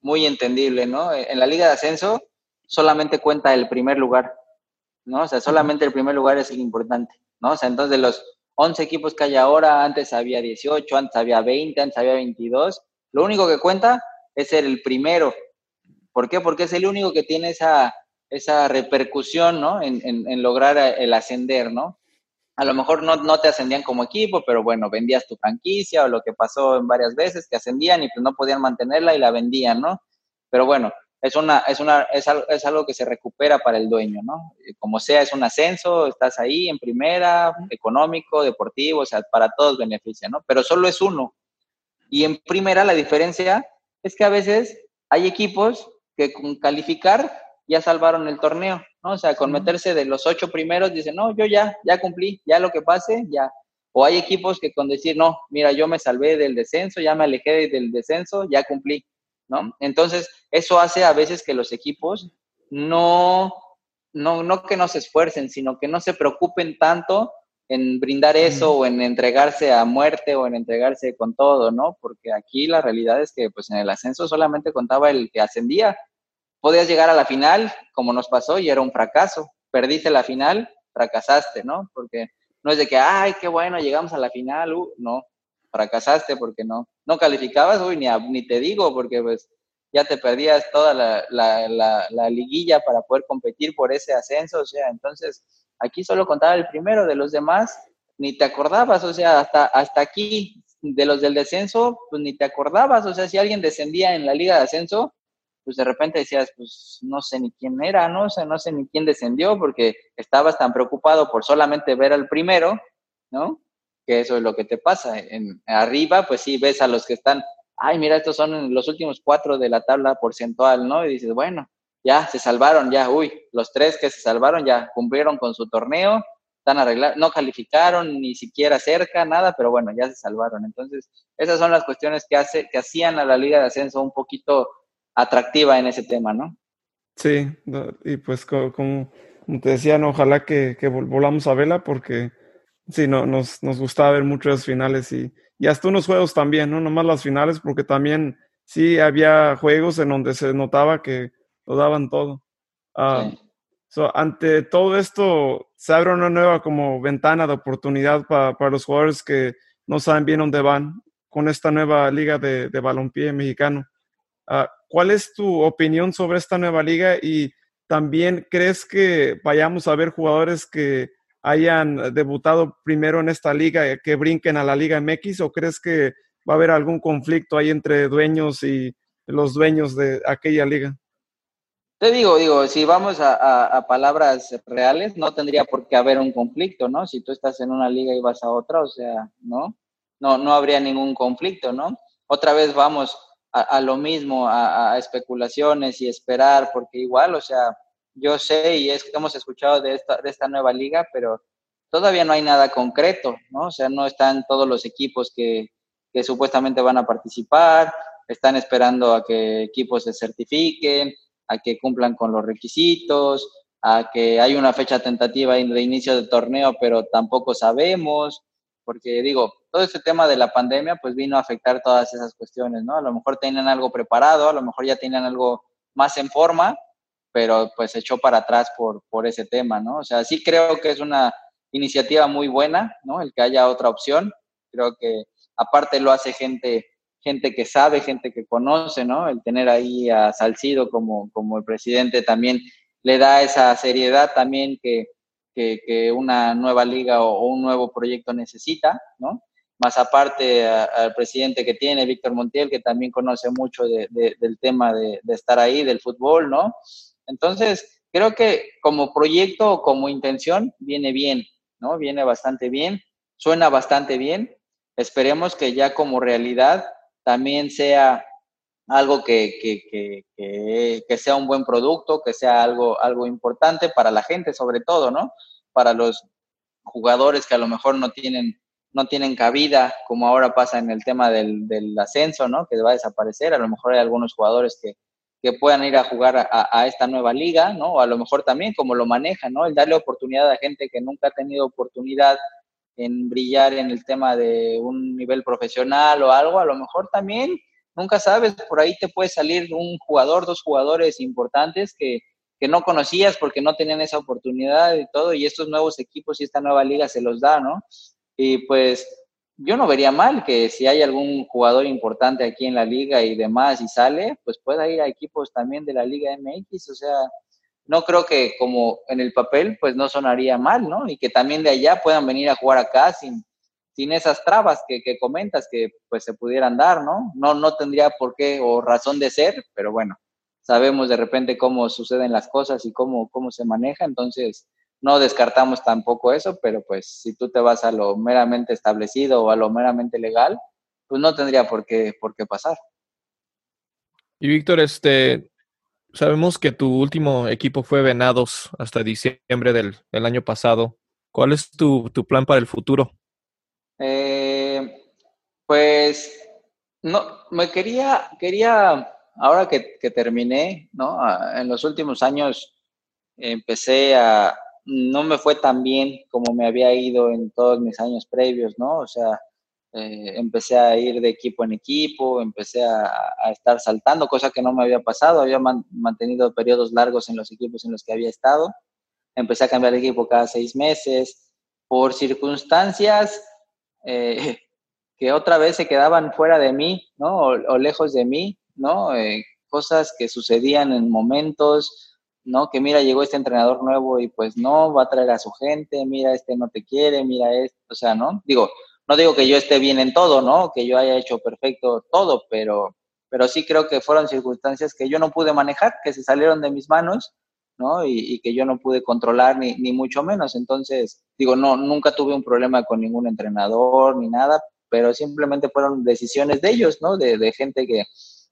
muy entendible, ¿no? En la liga de ascenso solamente cuenta el primer lugar. ¿No? O sea, solamente el primer lugar es el importante, ¿no? O sea, entonces de los 11 equipos que hay ahora, antes había 18, antes había 20, antes había 22, lo único que cuenta es ser el primero. ¿Por qué? Porque es el único que tiene esa, esa repercusión, ¿no? En, en, lograr el ascender, ¿no? A lo mejor no, no, te ascendían como equipo, pero bueno, vendías tu franquicia o lo que pasó en varias veces, que ascendían y pues no podían mantenerla y la vendían, ¿no? Pero bueno, es, una, es, una, es, algo, es algo que se recupera para el dueño, ¿no? Eh, como sea, es un ascenso, estás ahí en primera, económico, deportivo, o sea, para todos beneficia, ¿no? Pero solo es uno. Y en primera la diferencia es que a veces hay equipos que con calificar ya salvaron el torneo, ¿no? O sea, con meterse de los ocho primeros dicen, no, yo ya, ya cumplí, ya lo que pase, ya. O hay equipos que con decir, no, mira, yo me salvé del descenso, ya me alejé del descenso, ya cumplí, ¿no? Entonces, eso hace a veces que los equipos no, no, no que no se esfuercen, sino que no se preocupen tanto en brindar eso o en entregarse a muerte o en entregarse con todo, ¿no? Porque aquí la realidad es que pues en el ascenso solamente contaba el que ascendía. Podías llegar a la final, como nos pasó, y era un fracaso. Perdiste la final, fracasaste, ¿no? Porque no es de que, ay, qué bueno, llegamos a la final, uh, no, fracasaste porque no, no calificabas, uy, ni, ni te digo, porque pues ya te perdías toda la, la, la liguilla para poder competir por ese ascenso, o sea, entonces Aquí solo contaba el primero, de los demás ni te acordabas, o sea, hasta, hasta aquí, de los del descenso, pues ni te acordabas, o sea, si alguien descendía en la liga de ascenso, pues de repente decías, pues no sé ni quién era, ¿no? O no sé ni quién descendió porque estabas tan preocupado por solamente ver al primero, ¿no? Que eso es lo que te pasa. En, arriba, pues sí, ves a los que están, ay, mira, estos son los últimos cuatro de la tabla porcentual, ¿no? Y dices, bueno, ya se salvaron, ya, uy, los tres que se salvaron ya cumplieron con su torneo, están arreglados, no calificaron ni siquiera cerca, nada, pero bueno, ya se salvaron. Entonces, esas son las cuestiones que, hace, que hacían a la Liga de Ascenso un poquito atractiva en ese tema, ¿no? Sí, y pues como, te decía, ojalá que, volvamos a verla porque sí, no, nos, nos gustaba ver muchos finales y, y hasta unos juegos también, no nomás las finales, porque también sí había juegos en donde se notaba que lo daban todo. Ah, ante todo esto, se abre una nueva como ventana de oportunidad para los jugadores que no saben bien dónde van con esta nueva liga de, de balompié mexicano. Ah, ¿Cuál es tu opinión sobre esta nueva liga y también crees que vayamos a ver jugadores que hayan debutado primero en esta liga que brinquen a la Liga MX o crees que va a haber algún conflicto ahí entre dueños y los dueños de aquella liga? Te digo, digo, si vamos a, palabras reales, no tendría por qué haber un conflicto, ¿no? Si tú estás en una liga y vas a otra, o sea, ¿no? No, no habría ningún conflicto, ¿no? Otra vez vamos a, lo mismo, a, especulaciones y esperar, porque igual, o sea, yo sé y es que hemos escuchado de esta, de esta nueva liga, pero todavía no hay nada concreto, ¿no? O sea, no están todos los equipos que, supuestamente van a participar, están esperando a que equipos se certifiquen, a que cumplan con los requisitos, a que hay una fecha tentativa de inicio del torneo, pero tampoco sabemos, porque digo, todo este tema de la pandemia pues vino a afectar todas esas cuestiones, ¿no? A lo mejor tenían algo preparado, a lo mejor ya tenían algo más en forma, pero pues se echó para atrás por, por ese tema, ¿no? O sea, sí creo que es una iniciativa muy buena, ¿no? El que haya otra opción. Creo que aparte lo hace gente gente que sabe, gente que conoce, ¿no? El tener ahí a Salcido como, como el presidente también le da esa seriedad también que, que, una nueva liga o, un nuevo proyecto necesita, ¿no? Más aparte al presidente que tiene, Víctor Montiel, que también conoce mucho de, del tema de, de, estar ahí, del fútbol, ¿no? Entonces, creo que como proyecto o como intención viene bien, ¿no? Viene bastante bien, suena bastante bien. Esperemos que ya como realidad también sea algo que, que, que, que, sea un buen producto, que sea algo, algo importante para la gente, sobre todo, ¿no? Para los jugadores que a lo mejor no tienen, no tienen cabida, como ahora pasa en el tema del, del ascenso, ¿no? Que va a desaparecer. A lo mejor hay algunos jugadores que, que puedan ir a jugar a, esta nueva liga, ¿no? A lo mejor también como lo manejan, ¿no? El darle oportunidad a gente que nunca ha tenido oportunidad en brillar en el tema de un nivel profesional o algo, a lo mejor también, nunca sabes, por ahí te puede salir un jugador, dos jugadores importantes que, que no conocías porque no tenían esa oportunidad y todo, y estos nuevos equipos y esta nueva liga se los da, ¿no? Y pues yo no vería mal que si hay algún jugador importante aquí en la liga y demás y sale, pues pueda ir a equipos también de la Liga MX, o sea, no creo que como en el papel, pues no sonaría mal, ¿no? Y que también de allá puedan venir a jugar acá sin, sin esas trabas que, que comentas que pues se pudieran dar, ¿no? No, no tendría por qué o razón de ser, pero bueno, sabemos de repente cómo suceden las cosas y cómo, cómo se maneja, entonces no descartamos tampoco eso, pero pues si tú te vas a lo meramente establecido o a lo meramente legal, pues no tendría por qué, por qué pasar. Y Víctor, este, Sabemos que tu último equipo fue Venados hasta diciembre del, año pasado. ¿Cuál es tu, plan para el futuro? Eh, pues no, me quería, quería, ahora que, que terminé, ¿no? En los últimos años empecé a, no me fue tan bien como me había ido en todos mis años previos, ¿no? O sea, eh, empecé a ir de equipo en equipo, empecé a, estar saltando, cosa que no me había pasado, había mantenido periodos largos en los equipos en los que había estado, empecé a cambiar de equipo cada seis meses, por circunstancias eh, que otra vez se quedaban fuera de mí, ¿no? O, lejos de mí, ¿no? Eh, cosas que sucedían en momentos, ¿no? Que mira, llegó este entrenador nuevo y pues no, va a traer a su gente, mira, este no te quiere, mira esto, o sea, ¿no? Digo, no digo que yo esté bien en todo, ¿no? Que yo haya hecho perfecto todo, pero, pero sí creo que fueron circunstancias que yo no pude manejar, que se salieron de mis manos, ¿no? Y, que yo no pude controlar ni, ni, mucho menos. Entonces, digo, no, nunca tuve un problema con ningún entrenador ni nada, pero simplemente fueron decisiones de ellos, ¿no? De, de gente que,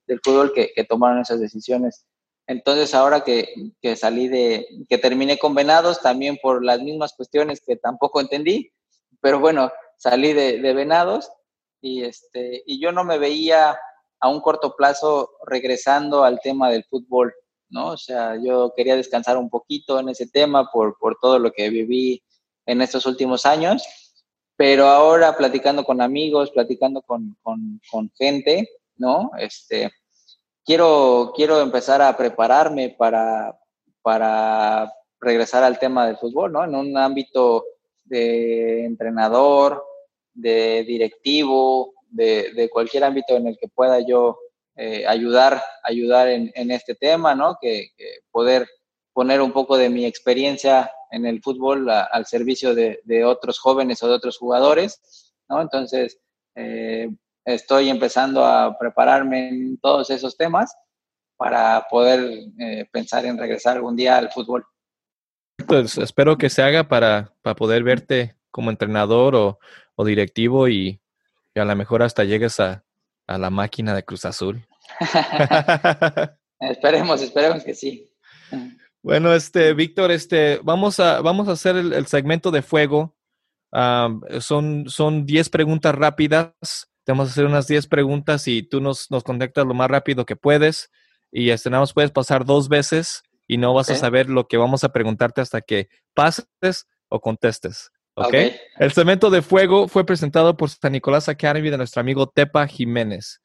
del fútbol que, que tomaron esas decisiones. Entonces, ahora que, que, salí de, que terminé con Venados, también por las mismas cuestiones que tampoco entendí, pero bueno, salí de, Venados y, este, y yo no me veía a un corto plazo regresando al tema del fútbol, ¿no? O sea, yo quería descansar un poquito en ese tema por, por todo lo que viví en estos últimos años, pero ahora platicando con amigos, platicando con, con, con gente, ¿no? Este, quiero, quiero empezar a prepararme para, para regresar al tema del fútbol, ¿no? En un ámbito de entrenador, de directivo, de, de cualquier ámbito en el que pueda yo eh, ayudar, ayudar en, en, este tema, ¿no? Que, poder poner un poco de mi experiencia en el fútbol al servicio de, de, otros jóvenes o de otros jugadores, ¿no? Entonces, eh, estoy empezando a prepararme en todos esos temas para poder eh, pensar en regresar algún día al fútbol. Pues espero que se haga para, para poder verte como entrenador o, o directivo y, y, a lo mejor hasta llegues a, a la máquina de Cruz Azul. esperemos, esperemos que sí. Bueno, este, Víctor, este, vamos a, vamos a hacer el, segmento de fuego. son, son 10 preguntas rápidas te vamos a hacer unas 10 preguntas y tú nos, nos contactas lo más rápido que puedes. Y este, nada más puedes pasar dos veces y no vas a saber lo que vamos a preguntarte hasta que pases o contestes. ¿Ok? El cemento de fuego fue presentado por San Nicolás Academy de nuestro amigo Tepa Jiménez.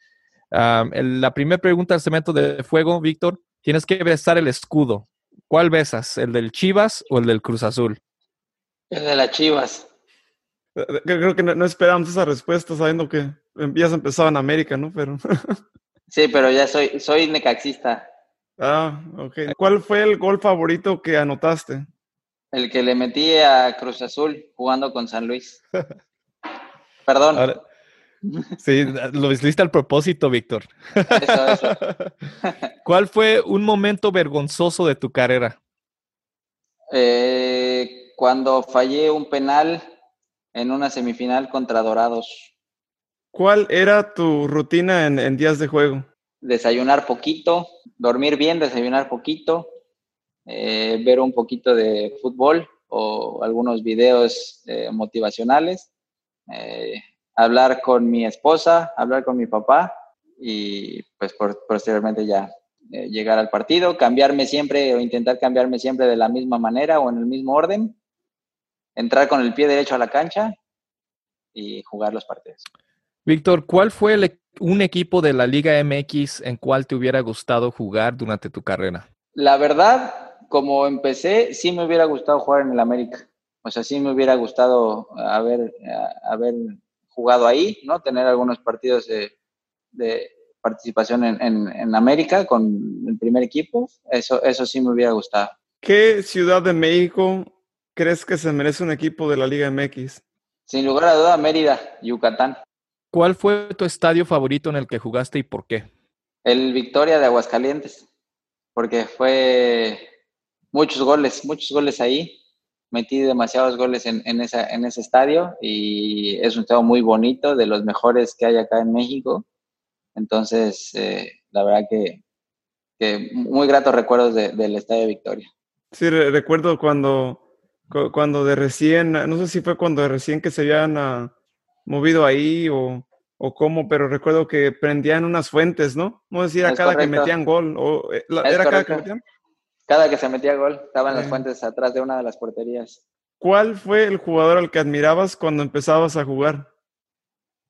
la primera pregunta del cemento de fuego, Víctor, tienes que besar el escudo. ¿Cuál besas? ¿El del Chivas o el del Cruz Azul? El de las Chivas. Creo que no, no esperamos esa respuesta sabiendo que has empezado en América, ¿no? Pero... sí, pero ya soy, soy necaxista. Ah, ok. ¿Cuál fue el gol favorito que anotaste? El que le metí a Cruz Azul jugando con San Luis. Perdón. sí, lo hiciste al propósito, Víctor. Eso, eso. ¿Cuál fue un momento vergonzoso de tu carrera? Eh, cuando fallé un penal en una semifinal contra Dorados. ¿Cuál era tu rutina en, días de juego? Desayunar poquito, dormir bien, desayunar poquito, eh, ver un poquito de fútbol o algunos videos eh, motivacionales, eh, hablar con mi esposa, hablar con mi papá y pues posteriormente ya llegar al partido, cambiarme siempre o intentar cambiarme siempre de la misma manera o en el mismo orden, entrar con el pie derecho a la cancha y jugar los partidos. Víctor, ¿cuál fue e-, un equipo de la Liga MX en cual te hubiera gustado jugar durante tu carrera? La verdad, como empecé, sí me hubiera gustado jugar en el América. O sea, sí me hubiera gustado haber, haber jugado ahí, ¿no? Tener algunos partidos de, participación en, en, América con el primer equipo. Eso, eso sí me hubiera gustado. ¿Qué ciudad de México crees que se merece un equipo de la Liga MX? Sin lugar a duda, Mérida, Yucatán. ¿Cuál fue tu estadio favorito en el que jugaste y por qué? El Victoria de Aguascalientes, porque fue muchos goles, muchos goles ahí. Metí demasiados goles en, esa, en ese estadio y es un estadio muy bonito, de los mejores que hay acá en México. Entonces, eh, la verdad que, muy gratos recuerdos del estadio Victoria. Sí, recuerdo cuando, cuando de recién, no sé si fue cuando de recién que se habían movido ahí o, o cómo, pero recuerdo que prendían unas fuentes, ¿no? No decía cada que metían gol. O, eh, ¿Era cada que metían? Cada que se metía gol, estaban las fuentes atrás de una de las porterías. ¿Cuál fue el jugador al que admirabas cuando empezabas a jugar?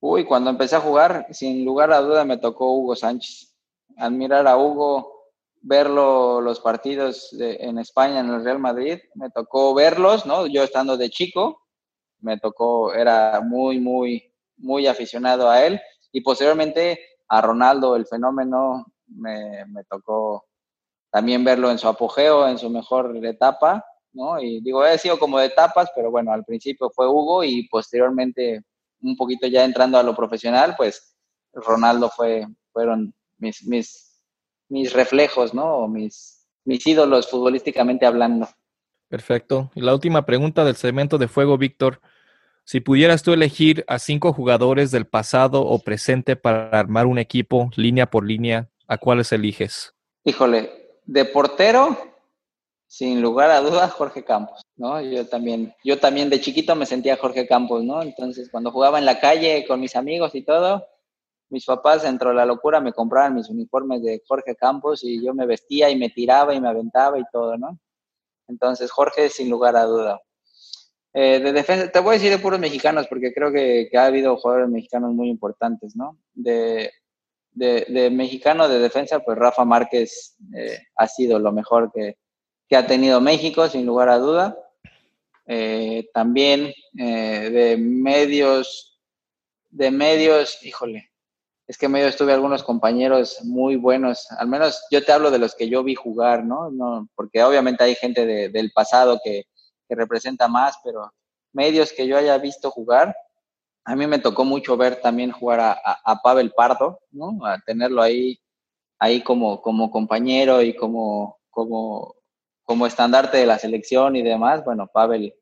Uy, cuando empecé a jugar, sin lugar a duda me tocó Hugo Sánchez. Admirar a Hugo, verlo los partidos en España, en el Real Madrid, me tocó verlos, ¿no? Yo estando de chico, me tocó, era muy, muy, muy aficionado a él. Y posteriormente a Ronaldo, el fenómeno, me, me tocó también verlo en su apogeo, en su mejor etapa, ¿no? Y digo, he sido como de etapas, pero bueno, al principio fue Hugo y posteriormente, un poquito ya entrando a lo profesional, pues Ronaldo fue, fueron mis, mis, mis reflejos, ¿no? Mis, mis ídolos futbolísticamente hablando. Perfecto. Y la última pregunta del segmento de fuego, Víctor. Si pudieras tú elegir a cinco jugadores del pasado o presente para armar un equipo línea por línea, ¿a cuáles eliges? Híjole, de portero, sin lugar a dudas, Jorge Campos, ¿no? Yo también, yo también de chiquito me sentía Jorge Campos, ¿no? Entonces, cuando jugaba en la calle con mis amigos y todo, mis papás, dentro de la locura, me compraban mis uniformes de Jorge Campos y yo me vestía y me tiraba y me aventaba y todo, ¿no? Entonces, Jorge, sin lugar a duda. Eh, de defensa, te voy a decir de puros mexicanos, porque creo que, que ha habido jugadores mexicanos muy importantes, ¿no? De, de, mexicano de defensa, pues Rafa Márquez eh, ha sido lo mejor que, ha tenido México, sin lugar a duda. Eh, también eh, de medios, de medios, híjole, es que medio estuve algunos compañeros muy buenos, al menos yo te hablo de los que yo vi jugar, ¿no? no porque obviamente hay gente del pasado que, que representa más, pero medios que yo haya visto jugar, a mí me tocó mucho ver también jugar a, Pavel Pardo, ¿no? A tenerlo ahí, ahí como, como compañero y como, como, como estandarte de la selección y demás. Bueno, Pavel,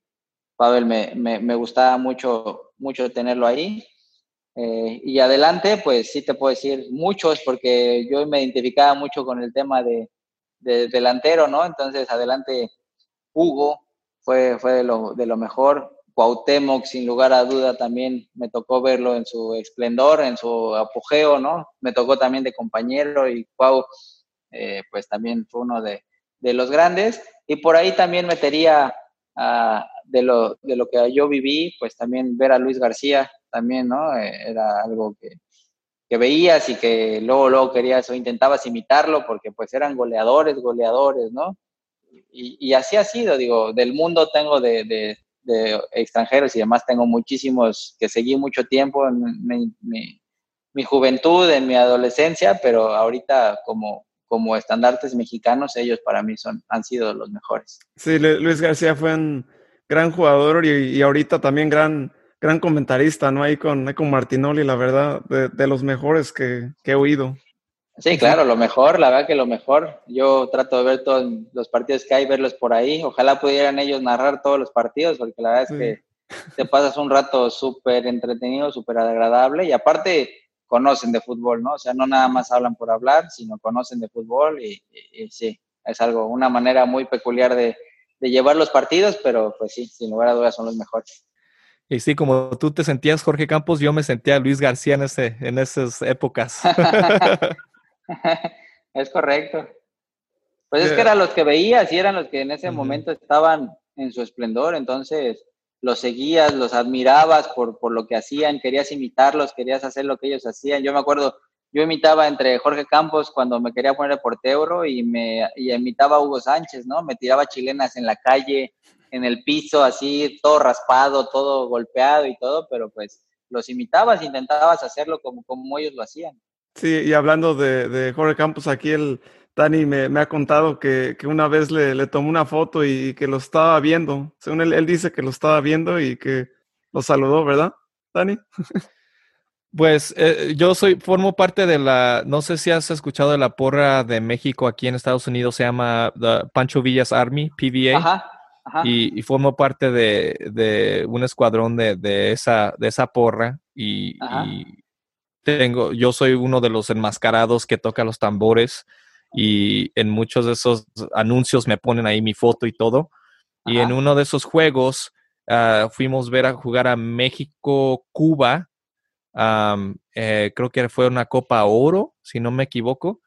Pavel me, me, gustaba mucho, mucho tenerlo ahí. Eh, y adelante, pues sí te puedo decir muchos, porque yo me identificaba mucho con el tema de, delantero, ¿no? Entonces, adelante, Hugo fue, fue de, lo, de lo mejor. Cuauhtémoc, sin lugar a duda, también me tocó verlo en su esplendor, en su apogeo, ¿no? Me tocó también de compañero y Cuau, eh, pues también fue uno de, los grandes. Y por ahí también metería de, lo, de lo que yo viví, pues también ver a Luis García, también, ¿no? Eh, era algo que, que veías y que luego, luego querías o intentabas imitarlo porque pues eran goleadores, goleadores, ¿no? Y, así ha sido, digo, del mundo tengo de, de extranjeros y además tengo muchísimos que seguí mucho tiempo en mi, juventud, en mi adolescencia, pero ahorita como, como estandartes mexicanos, ellos para mí son, han sido los mejores. Sí, Luis García fue gran jugador y, ahorita también gran, gran comentarista, ¿no? Ahí con, con Martinoli, la verdad, de, de los mejores que, que he oído. Sí, claro, lo mejor, la verdad que lo mejor. Yo trato de ver todos los partidos que hay, verlos por ahí. Ojalá pudieran ellos narrar todos los partidos, porque la verdad es que te pasas un rato súper entretenido, súper agradable y aparte conocen de fútbol, ¿no? O sea, no nada más hablan por hablar, sino conocen de fútbol y, sí, es algo, una manera muy peculiar de, de llevar los partidos, pero pues sí, sin lugar a dudas son los mejores. Y sí, como tú te sentías Jorge Campos, yo me sentía Luis García en, ese, en esas épocas. es correcto. Pues es que eran los que veías y eran los que en ese momento estaban en su esplendor, entonces los seguías, los admirabas por, por lo que hacían, querías imitarlos, querías hacer lo que ellos hacían. Yo me acuerdo, yo imitaba entre Jorge Campos cuando me quería poner portero y me y imitaba a Hugo Sánchez, ¿no? Me tiraba chilenas en la calle, en el piso, así, todo raspado, todo golpeado y todo, pero pues los imitabas, intentabas hacerlo como, como ellos lo hacían. Sí, y hablando de, Jorge Campos, aquí el Dani me, ha contado que, una vez le, tomó una foto y que lo estaba viendo. Según él, él dice que lo estaba viendo y que lo saludó, ¿verdad, Dani? Pues eh, yo soy, formo parte de la, no sé si has escuchado de la porra de México aquí en Estados Unidos, se llama Pancho Villas Army, PVA. Ajá, Y, formo parte de, un escuadrón de, esa, de esa porra y, tengo, yo soy uno de los enmascarados que toca los tambores y en muchos de esos anuncios me ponen ahí mi foto y todo. Y en uno de esos juegos ah, fuimos a ver a jugar a México-Cuba. Eh, creo que fue una Copa Oro, si no me equivoco.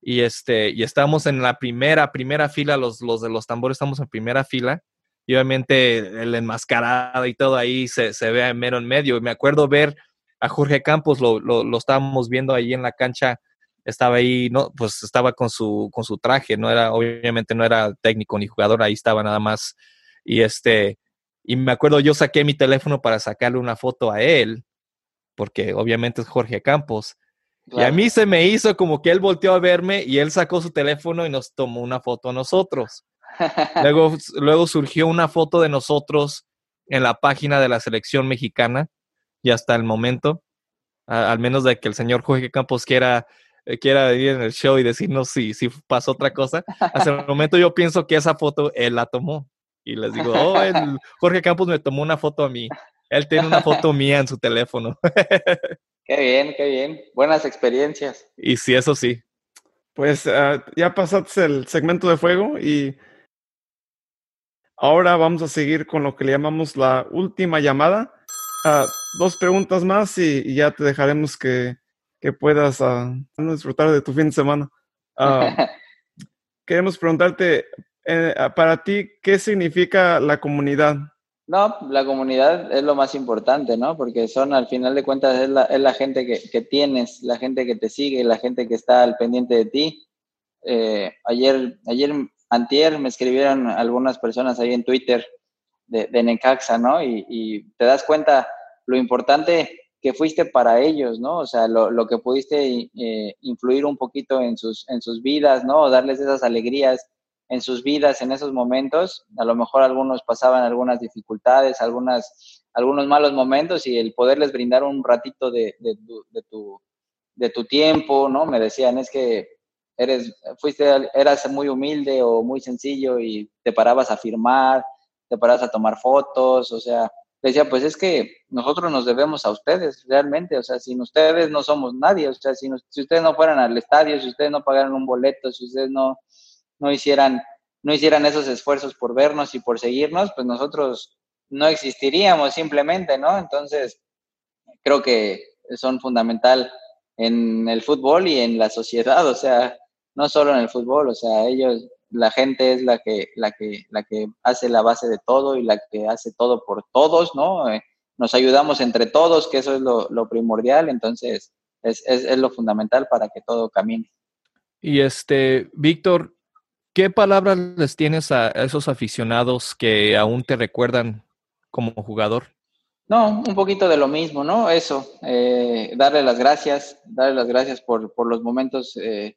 Y, este, y estábamos en la primera, primera fila, los, los de los tambores estamos en primera fila. Y obviamente el enmascarado y todo ahí se, se ve mero en medio. Me acuerdo ver a Jorge Campos, lo, lo, lo estábamos viendo ahí en la cancha estaba ahí, no, pues estaba con su, con su traje, no era, obviamente no era técnico ni jugador, ahí estaba nada más. Y este, y me acuerdo, yo saqué mi teléfono para sacarle una foto a él, porque obviamente es Jorge Campos. Y a mí se me hizo como que él volteó a verme y él sacó su teléfono y nos tomó una foto a nosotros. luego, luego surgió una foto de nosotros en la página de la selección mexicana y hasta el momento, al menos de que el señor Jorge Campos quiera eh, quiera venir en el show y decirnos si, si pasó otra cosa. Hasta el momento yo pienso que esa foto él la tomó. Y les digo, oh, Jorge Campos me tomó una foto a mí. Él tiene una foto mía en su teléfono. qué bien, qué bien. Buenas experiencias. Y sí, eso sí. Pues ah, ya pasaste el segmento de fuego y ahora vamos a seguir con lo que le llamamos la última llamada. Ah, dos preguntas más y, ya te dejaremos que, que puedas uh, disfrutar de tu fin de semana. Uh, queremos preguntarte, eh, para ti, ¿qué significa la comunidad? No, la comunidad es lo más importante, ¿no? Porque son, al final de cuentas, es la, es la gente que, que, tienes, la gente que te sigue, la gente que está al pendiente de ti. Eh, ayer, ayer, antier, me escribieron algunas personas ahí en Twitter de, de Necaxa, ¿no? Y, y, te das cuenta lo importante que fuiste para ellos, ¿no? O sea, lo, lo que pudiste eh, influir un poquito en sus, en sus vidas, ¿no? darles esas alegrías en sus vidas en esos momentos. A lo mejor algunos pasaban algunas dificultades, algunas, algunos malos momentos y el poderles brindar un ratito de, de, de, tu, de tu tiempo, ¿no? Me decían, es que eres, fuiste, eras muy humilde o muy sencillo y te parabas a firmar, te parabas a tomar fotos, o sea, decía, pues es que nosotros nos debemos a ustedes realmente, o sea, sin ustedes no somos nadie, o sea, si, si ustedes no fueran al estadio, si ustedes no pagaran un boleto, si ustedes no, no, hicieran, no hicieran esos esfuerzos por vernos y por seguirnos, pues nosotros no existiríamos simplemente, ¿no? Entonces, creo que son fundamental en el fútbol y en la sociedad, o sea, no solo en el fútbol, o sea, ellos la gente es la que, la que, la que hace la base de todo y la que hace todo por todos, ¿no? Eh, nos ayudamos entre todos, que eso es lo, lo primordial, entonces es, es, es, lo fundamental para que todo camine. Y este, Víctor, ¿qué palabras les tienes a esos aficionados que aún te recuerdan como jugador? No, un poquito de lo mismo, ¿no? Eso, eh, darle las gracias, darle las gracias por, por los momentos eh,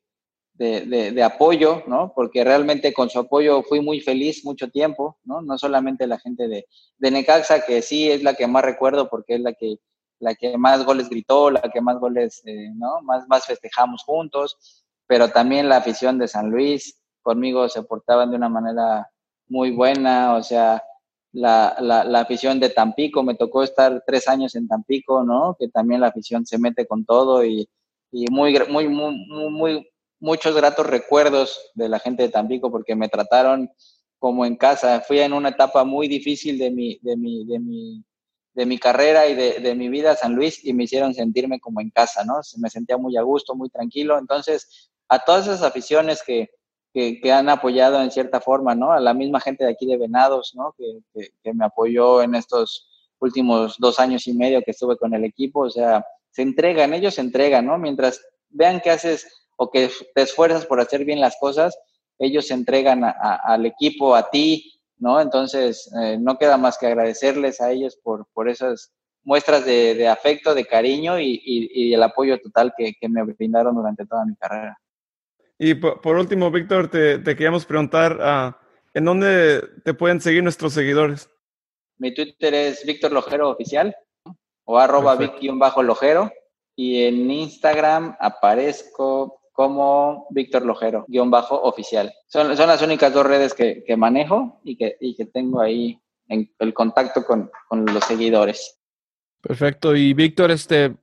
de, apoyo, ¿no? Porque realmente con su apoyo fui muy feliz mucho tiempo, ¿no? No solamente la gente de, de Necaxa, que sí es la que más recuerdo porque es la que, la que más goles gritó, la que más goles, eh, ¿no? Más, más festejamos juntos, pero también la afición de San Luis, conmigo se portaban de una manera muy buena, o sea, la, la, la, afición de Tampico, me tocó estar tres años en Tampico, ¿no? Que también la afición se mete con todo y, y muy, muy, muy, muchos gratos recuerdos de la gente de Tampico porque me trataron como en casa. Fui en una etapa muy difícil de mi, de mi, de mi, de mi carrera y de, de mi vida a San Luis y me hicieron sentirme como en casa, ¿no? Me sentía muy a gusto, muy tranquilo. Entonces, a todas esas aficiones que, que, han apoyado en cierta forma, ¿no? A la misma gente de aquí de Venados, ¿no? Que, que, me apoyó en estos últimos dos años y medio que estuve con el equipo, o sea, se entregan, ellos se entregan, ¿no? Mientras vean que haces o que te esfuerzas por hacer bien las cosas, ellos se entregan a, al equipo, a ti, ¿no? Entonces, eh, no queda más que agradecerles a ellos por, por esas muestras de, de afecto, de cariño y, y, y, el apoyo total que, que, me brindaron durante toda mi carrera. Y por, por último, Víctor, te, te, queríamos preguntar, uh, ¿en dónde te pueden seguir nuestros seguidores? Mi Twitter es Víctor Lojero Oficial o arroba Vic-Lojero y en Instagram aparezco como Víctor Lojero, guion bajo oficial. Son, son las únicas dos redes que, que manejo y que, y que, tengo ahí en el contacto con, con, los seguidores. Perfecto. Y Víctor, este,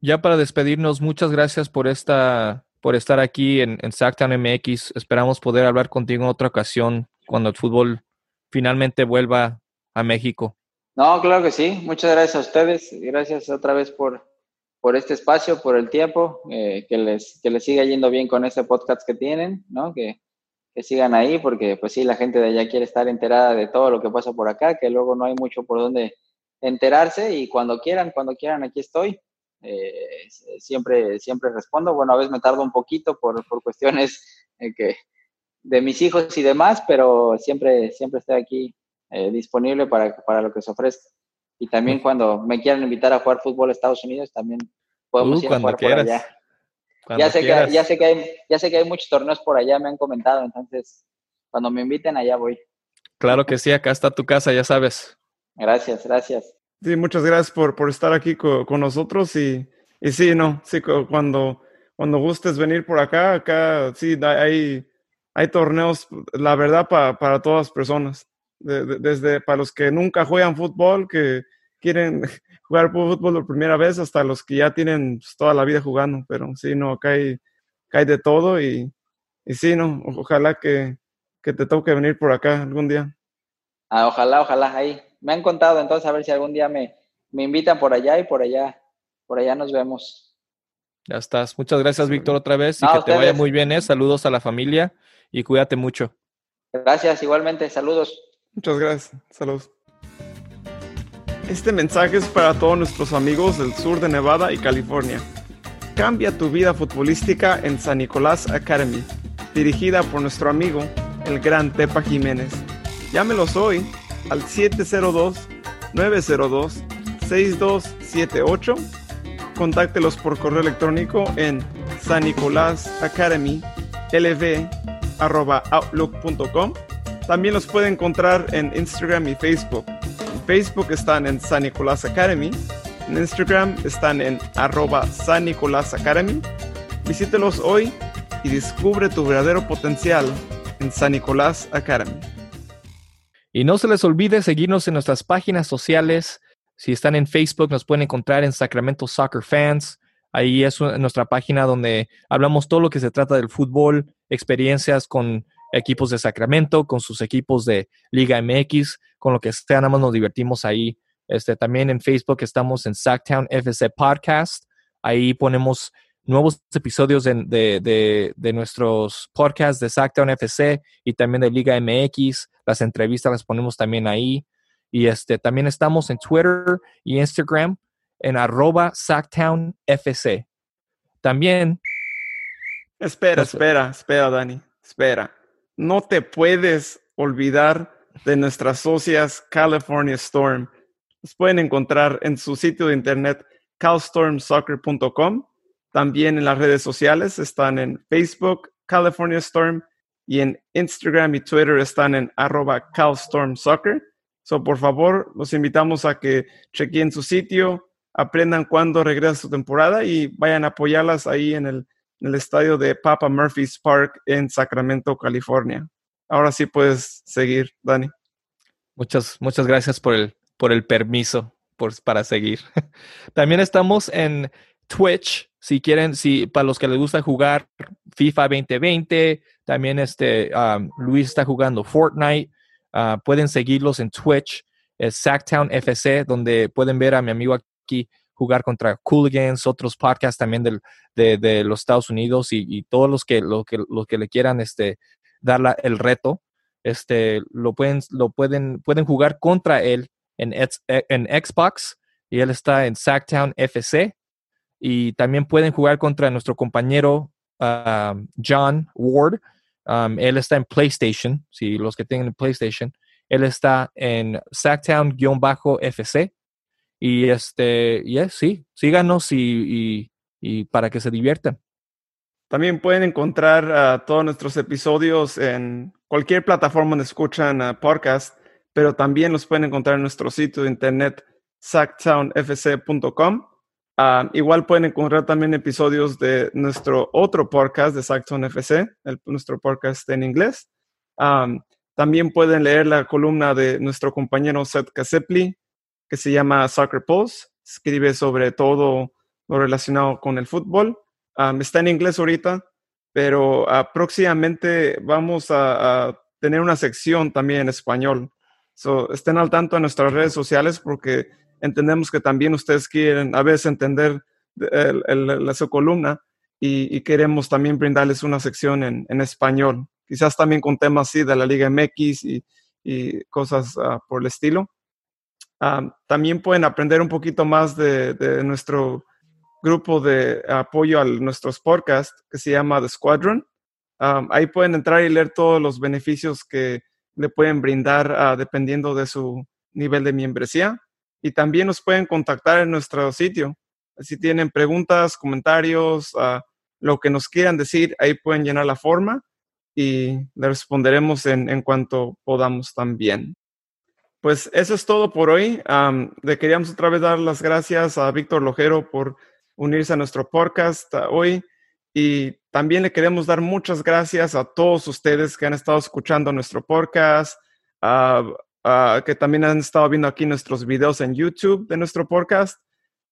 ya para despedirnos, muchas gracias por esta, por estar aquí en, en MX. Esperamos poder hablar contigo en otra ocasión cuando el fútbol finalmente vuelva a México. No, claro que sí. Muchas gracias a ustedes. Gracias otra vez por, por este espacio, por el tiempo. Eh, que, les, que les siga yendo bien con este podcast que tienen, ¿no? Que, que sigan ahí, porque pues sí, la gente de allá quiere estar enterada de todo lo que pasa por acá, que luego no hay mucho por donde enterarse y cuando quieran, cuando quieran, aquí estoy. Eh, siempre, siempre respondo. Bueno, a veces me tardo un poquito por, por cuestiones que, de mis hijos y demás, pero siempre, siempre estoy aquí eh, disponible para, para lo que se ofrezca. Y también cuando me quieran invitar a jugar fútbol a Estados Unidos, también podemos uh, ir a jugar por allá. Ya sé, que, ya, sé que hay, ya sé que hay muchos torneos por allá, me han comentado, entonces cuando me inviten allá voy. Claro que sí, acá está tu casa, ya sabes. Gracias, gracias. Sí, muchas gracias por, por estar aquí con, nosotros y, y, sí, no, sí, cuando, cuando gustes venir por acá, acá sí, hay, hay torneos, la verdad, para todas las personas. desde para los que nunca juegan fútbol, que quieren jugar fútbol por primera vez, hasta los que ya tienen pues, toda la vida jugando. Pero sí, no, acá hay, de todo y, y sí, no, ojalá que, que te toque venir por acá algún día. Ah, ojalá, ojalá, ahí. Me han contado, entonces a ver si algún día me, me invitan por allá y por allá, por allá nos vemos. Ya estás. Muchas gracias, Víctor, otra vez. Y que te vaya muy bien, ¿eh? Saludos a la familia y cuídate mucho. Gracias, igualmente. Saludos. Muchas gracias. Saludos. Este mensaje es para todos nuestros amigos del sur de Nevada y California. Cambia tu vida futbolística en San Nicolás Academy, dirigida por nuestro amigo, el gran Tepa Jiménez. Llámelos hoy al 702-902-6278. Contáctelos por correo electrónico en San Nicolás Academy outlook.com. También los puede encontrar en Instagram y Facebook. En Facebook están en San Nicolás Academy. En Instagram están en arroba San Nicolás Academy. Visítelos hoy y descubre tu verdadero potencial en San Nicolás Academy. Y no se les olvide seguirnos en nuestras páginas sociales. Si están en Facebook, nos pueden encontrar en Sacramento Soccer Fans. Ahí es nuestra página donde hablamos todo lo que se trata del fútbol, experiencias con equipos de Sacramento, con sus equipos de Liga MX, con lo que sea, nada más nos divertimos ahí. Este, también en Facebook estamos en Sacktown FC Podcast. Ahí ponemos nuevos episodios de, de, nuestros podcasts de Sacktown FC y también de Liga MX. Las entrevistas las ponemos también ahí. Y este, también estamos en Twitter y Instagram en arroba Sacktown FC. También. Espera, espera, espera, Dani. Espera. No te puedes olvidar de nuestras socias California Storm. Los pueden encontrar en su sitio de internet calstormsoccer.com. También en las redes sociales están en Facebook, California Storm, y en Instagram y Twitter están en arroba calstormsoccer. So, por favor, los invitamos a que chequen su sitio, aprendan cuándo regresa su temporada y vayan a apoyarlas ahí en el, estadio de Papa Murphy's Park en Sacramento, California. Ahora sí puedes seguir, Dani. Muchas, muchas gracias por el, por el permiso para seguir. También estamos en Twitch, si quieren, si para los que les gusta jugar FIFA 2020, también este um, Luis está jugando Fortnite, uh, pueden seguirlos en Twitch, es Sacktown FC, donde pueden ver a mi amigo jugar contra Cooligans, otros podcasts también de, los Estados Unidos y, todos los que, lo que, que le quieran este, dar el reto, este, lo, pueden, lo pueden, pueden jugar contra él en, en Xbox y él está en Sacktown FC. Y también pueden jugar contra nuestro compañero um, John Ward. Um, él está en PlayStation, si los que tienen PlayStation. Él está en Sacktown-FC y este, y sí, síganos y, y, para que se diviertan. También pueden encontrar todos nuestros episodios en cualquier plataforma donde escuchan podcast, pero también los pueden encontrar en nuestro sitio de internet sacktownfc.com. Ah, igual pueden encontrar también episodios de nuestro otro podcast de Sacktown FC, nuestro podcast en inglés. también pueden leer la columna de nuestro compañero Seth Kasepli que se llama Soccer Pulse. Escribe sobre todo lo relacionado con el fútbol. está en inglés ahorita, pero uh, próximamente vamos a, tener una sección también en español. estén al tanto de nuestras redes sociales porque entendemos que también ustedes quieren a veces entender la su columna y, queremos también brindarles una sección en, en, español, quizás también con temas así de la Liga MX y, y cosas ah, por el estilo. Ah, también pueden aprender un poquito más de, de, nuestro grupo de apoyo a nuestros podcasts que se llama The Squadron. Ah, ahí pueden entrar y leer todos los beneficios que le pueden brindar dependiendo de su nivel de membresía. Y también nos pueden contactar en nuestro sitio. Si tienen preguntas, comentarios, lo que nos quieran decir, ahí pueden llenar la forma y le responderemos en, cuanto podamos también. Pues eso es todo por hoy. le queríamos otra vez dar las gracias a Víctor Lojero por unirse a nuestro podcast hoy y también le queremos dar muchas gracias a todos ustedes que han estado escuchando nuestro podcast, que también han estado viendo aquí nuestros videos en YouTube de nuestro podcast.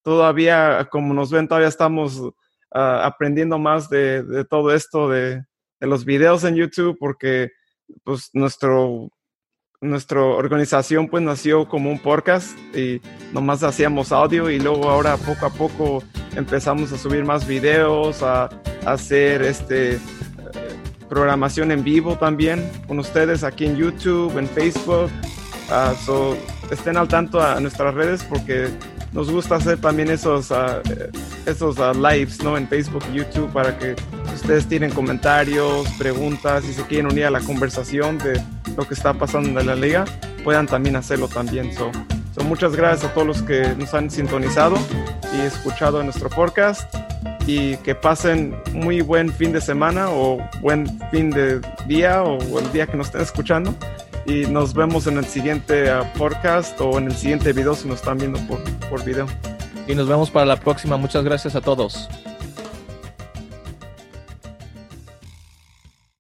Todavía, como nos ven, todavía estamos aprendiendo más de, todo esto de, los videos en YouTube porque pues nuestro nuestra organización pues nació como un podcast y nomás hacíamos audio y luego ahora poco a poco empezamos a subir más videos, a, hacer este programación en vivo también con ustedes aquí en YouTube, en Facebook. Uh, estén al tanto a nuestras redes porque nos gusta hacer también esos, uh, esos uh, lives ¿no? en Facebook y YouTube para que ustedes tienen comentarios, preguntas y se quieren unir a la conversación de lo que está pasando en la liga, puedan también hacerlo también. So, muchas gracias a todos los que nos han sintonizado y escuchado en nuestro podcast y que pasen muy buen fin de semana o buen fin de día o el día que nos estén escuchando y nos vemos en el siguiente uh, podcast o en el siguiente video si nos están viendo por, por video. Y nos vemos para la próxima. Muchas gracias a todos.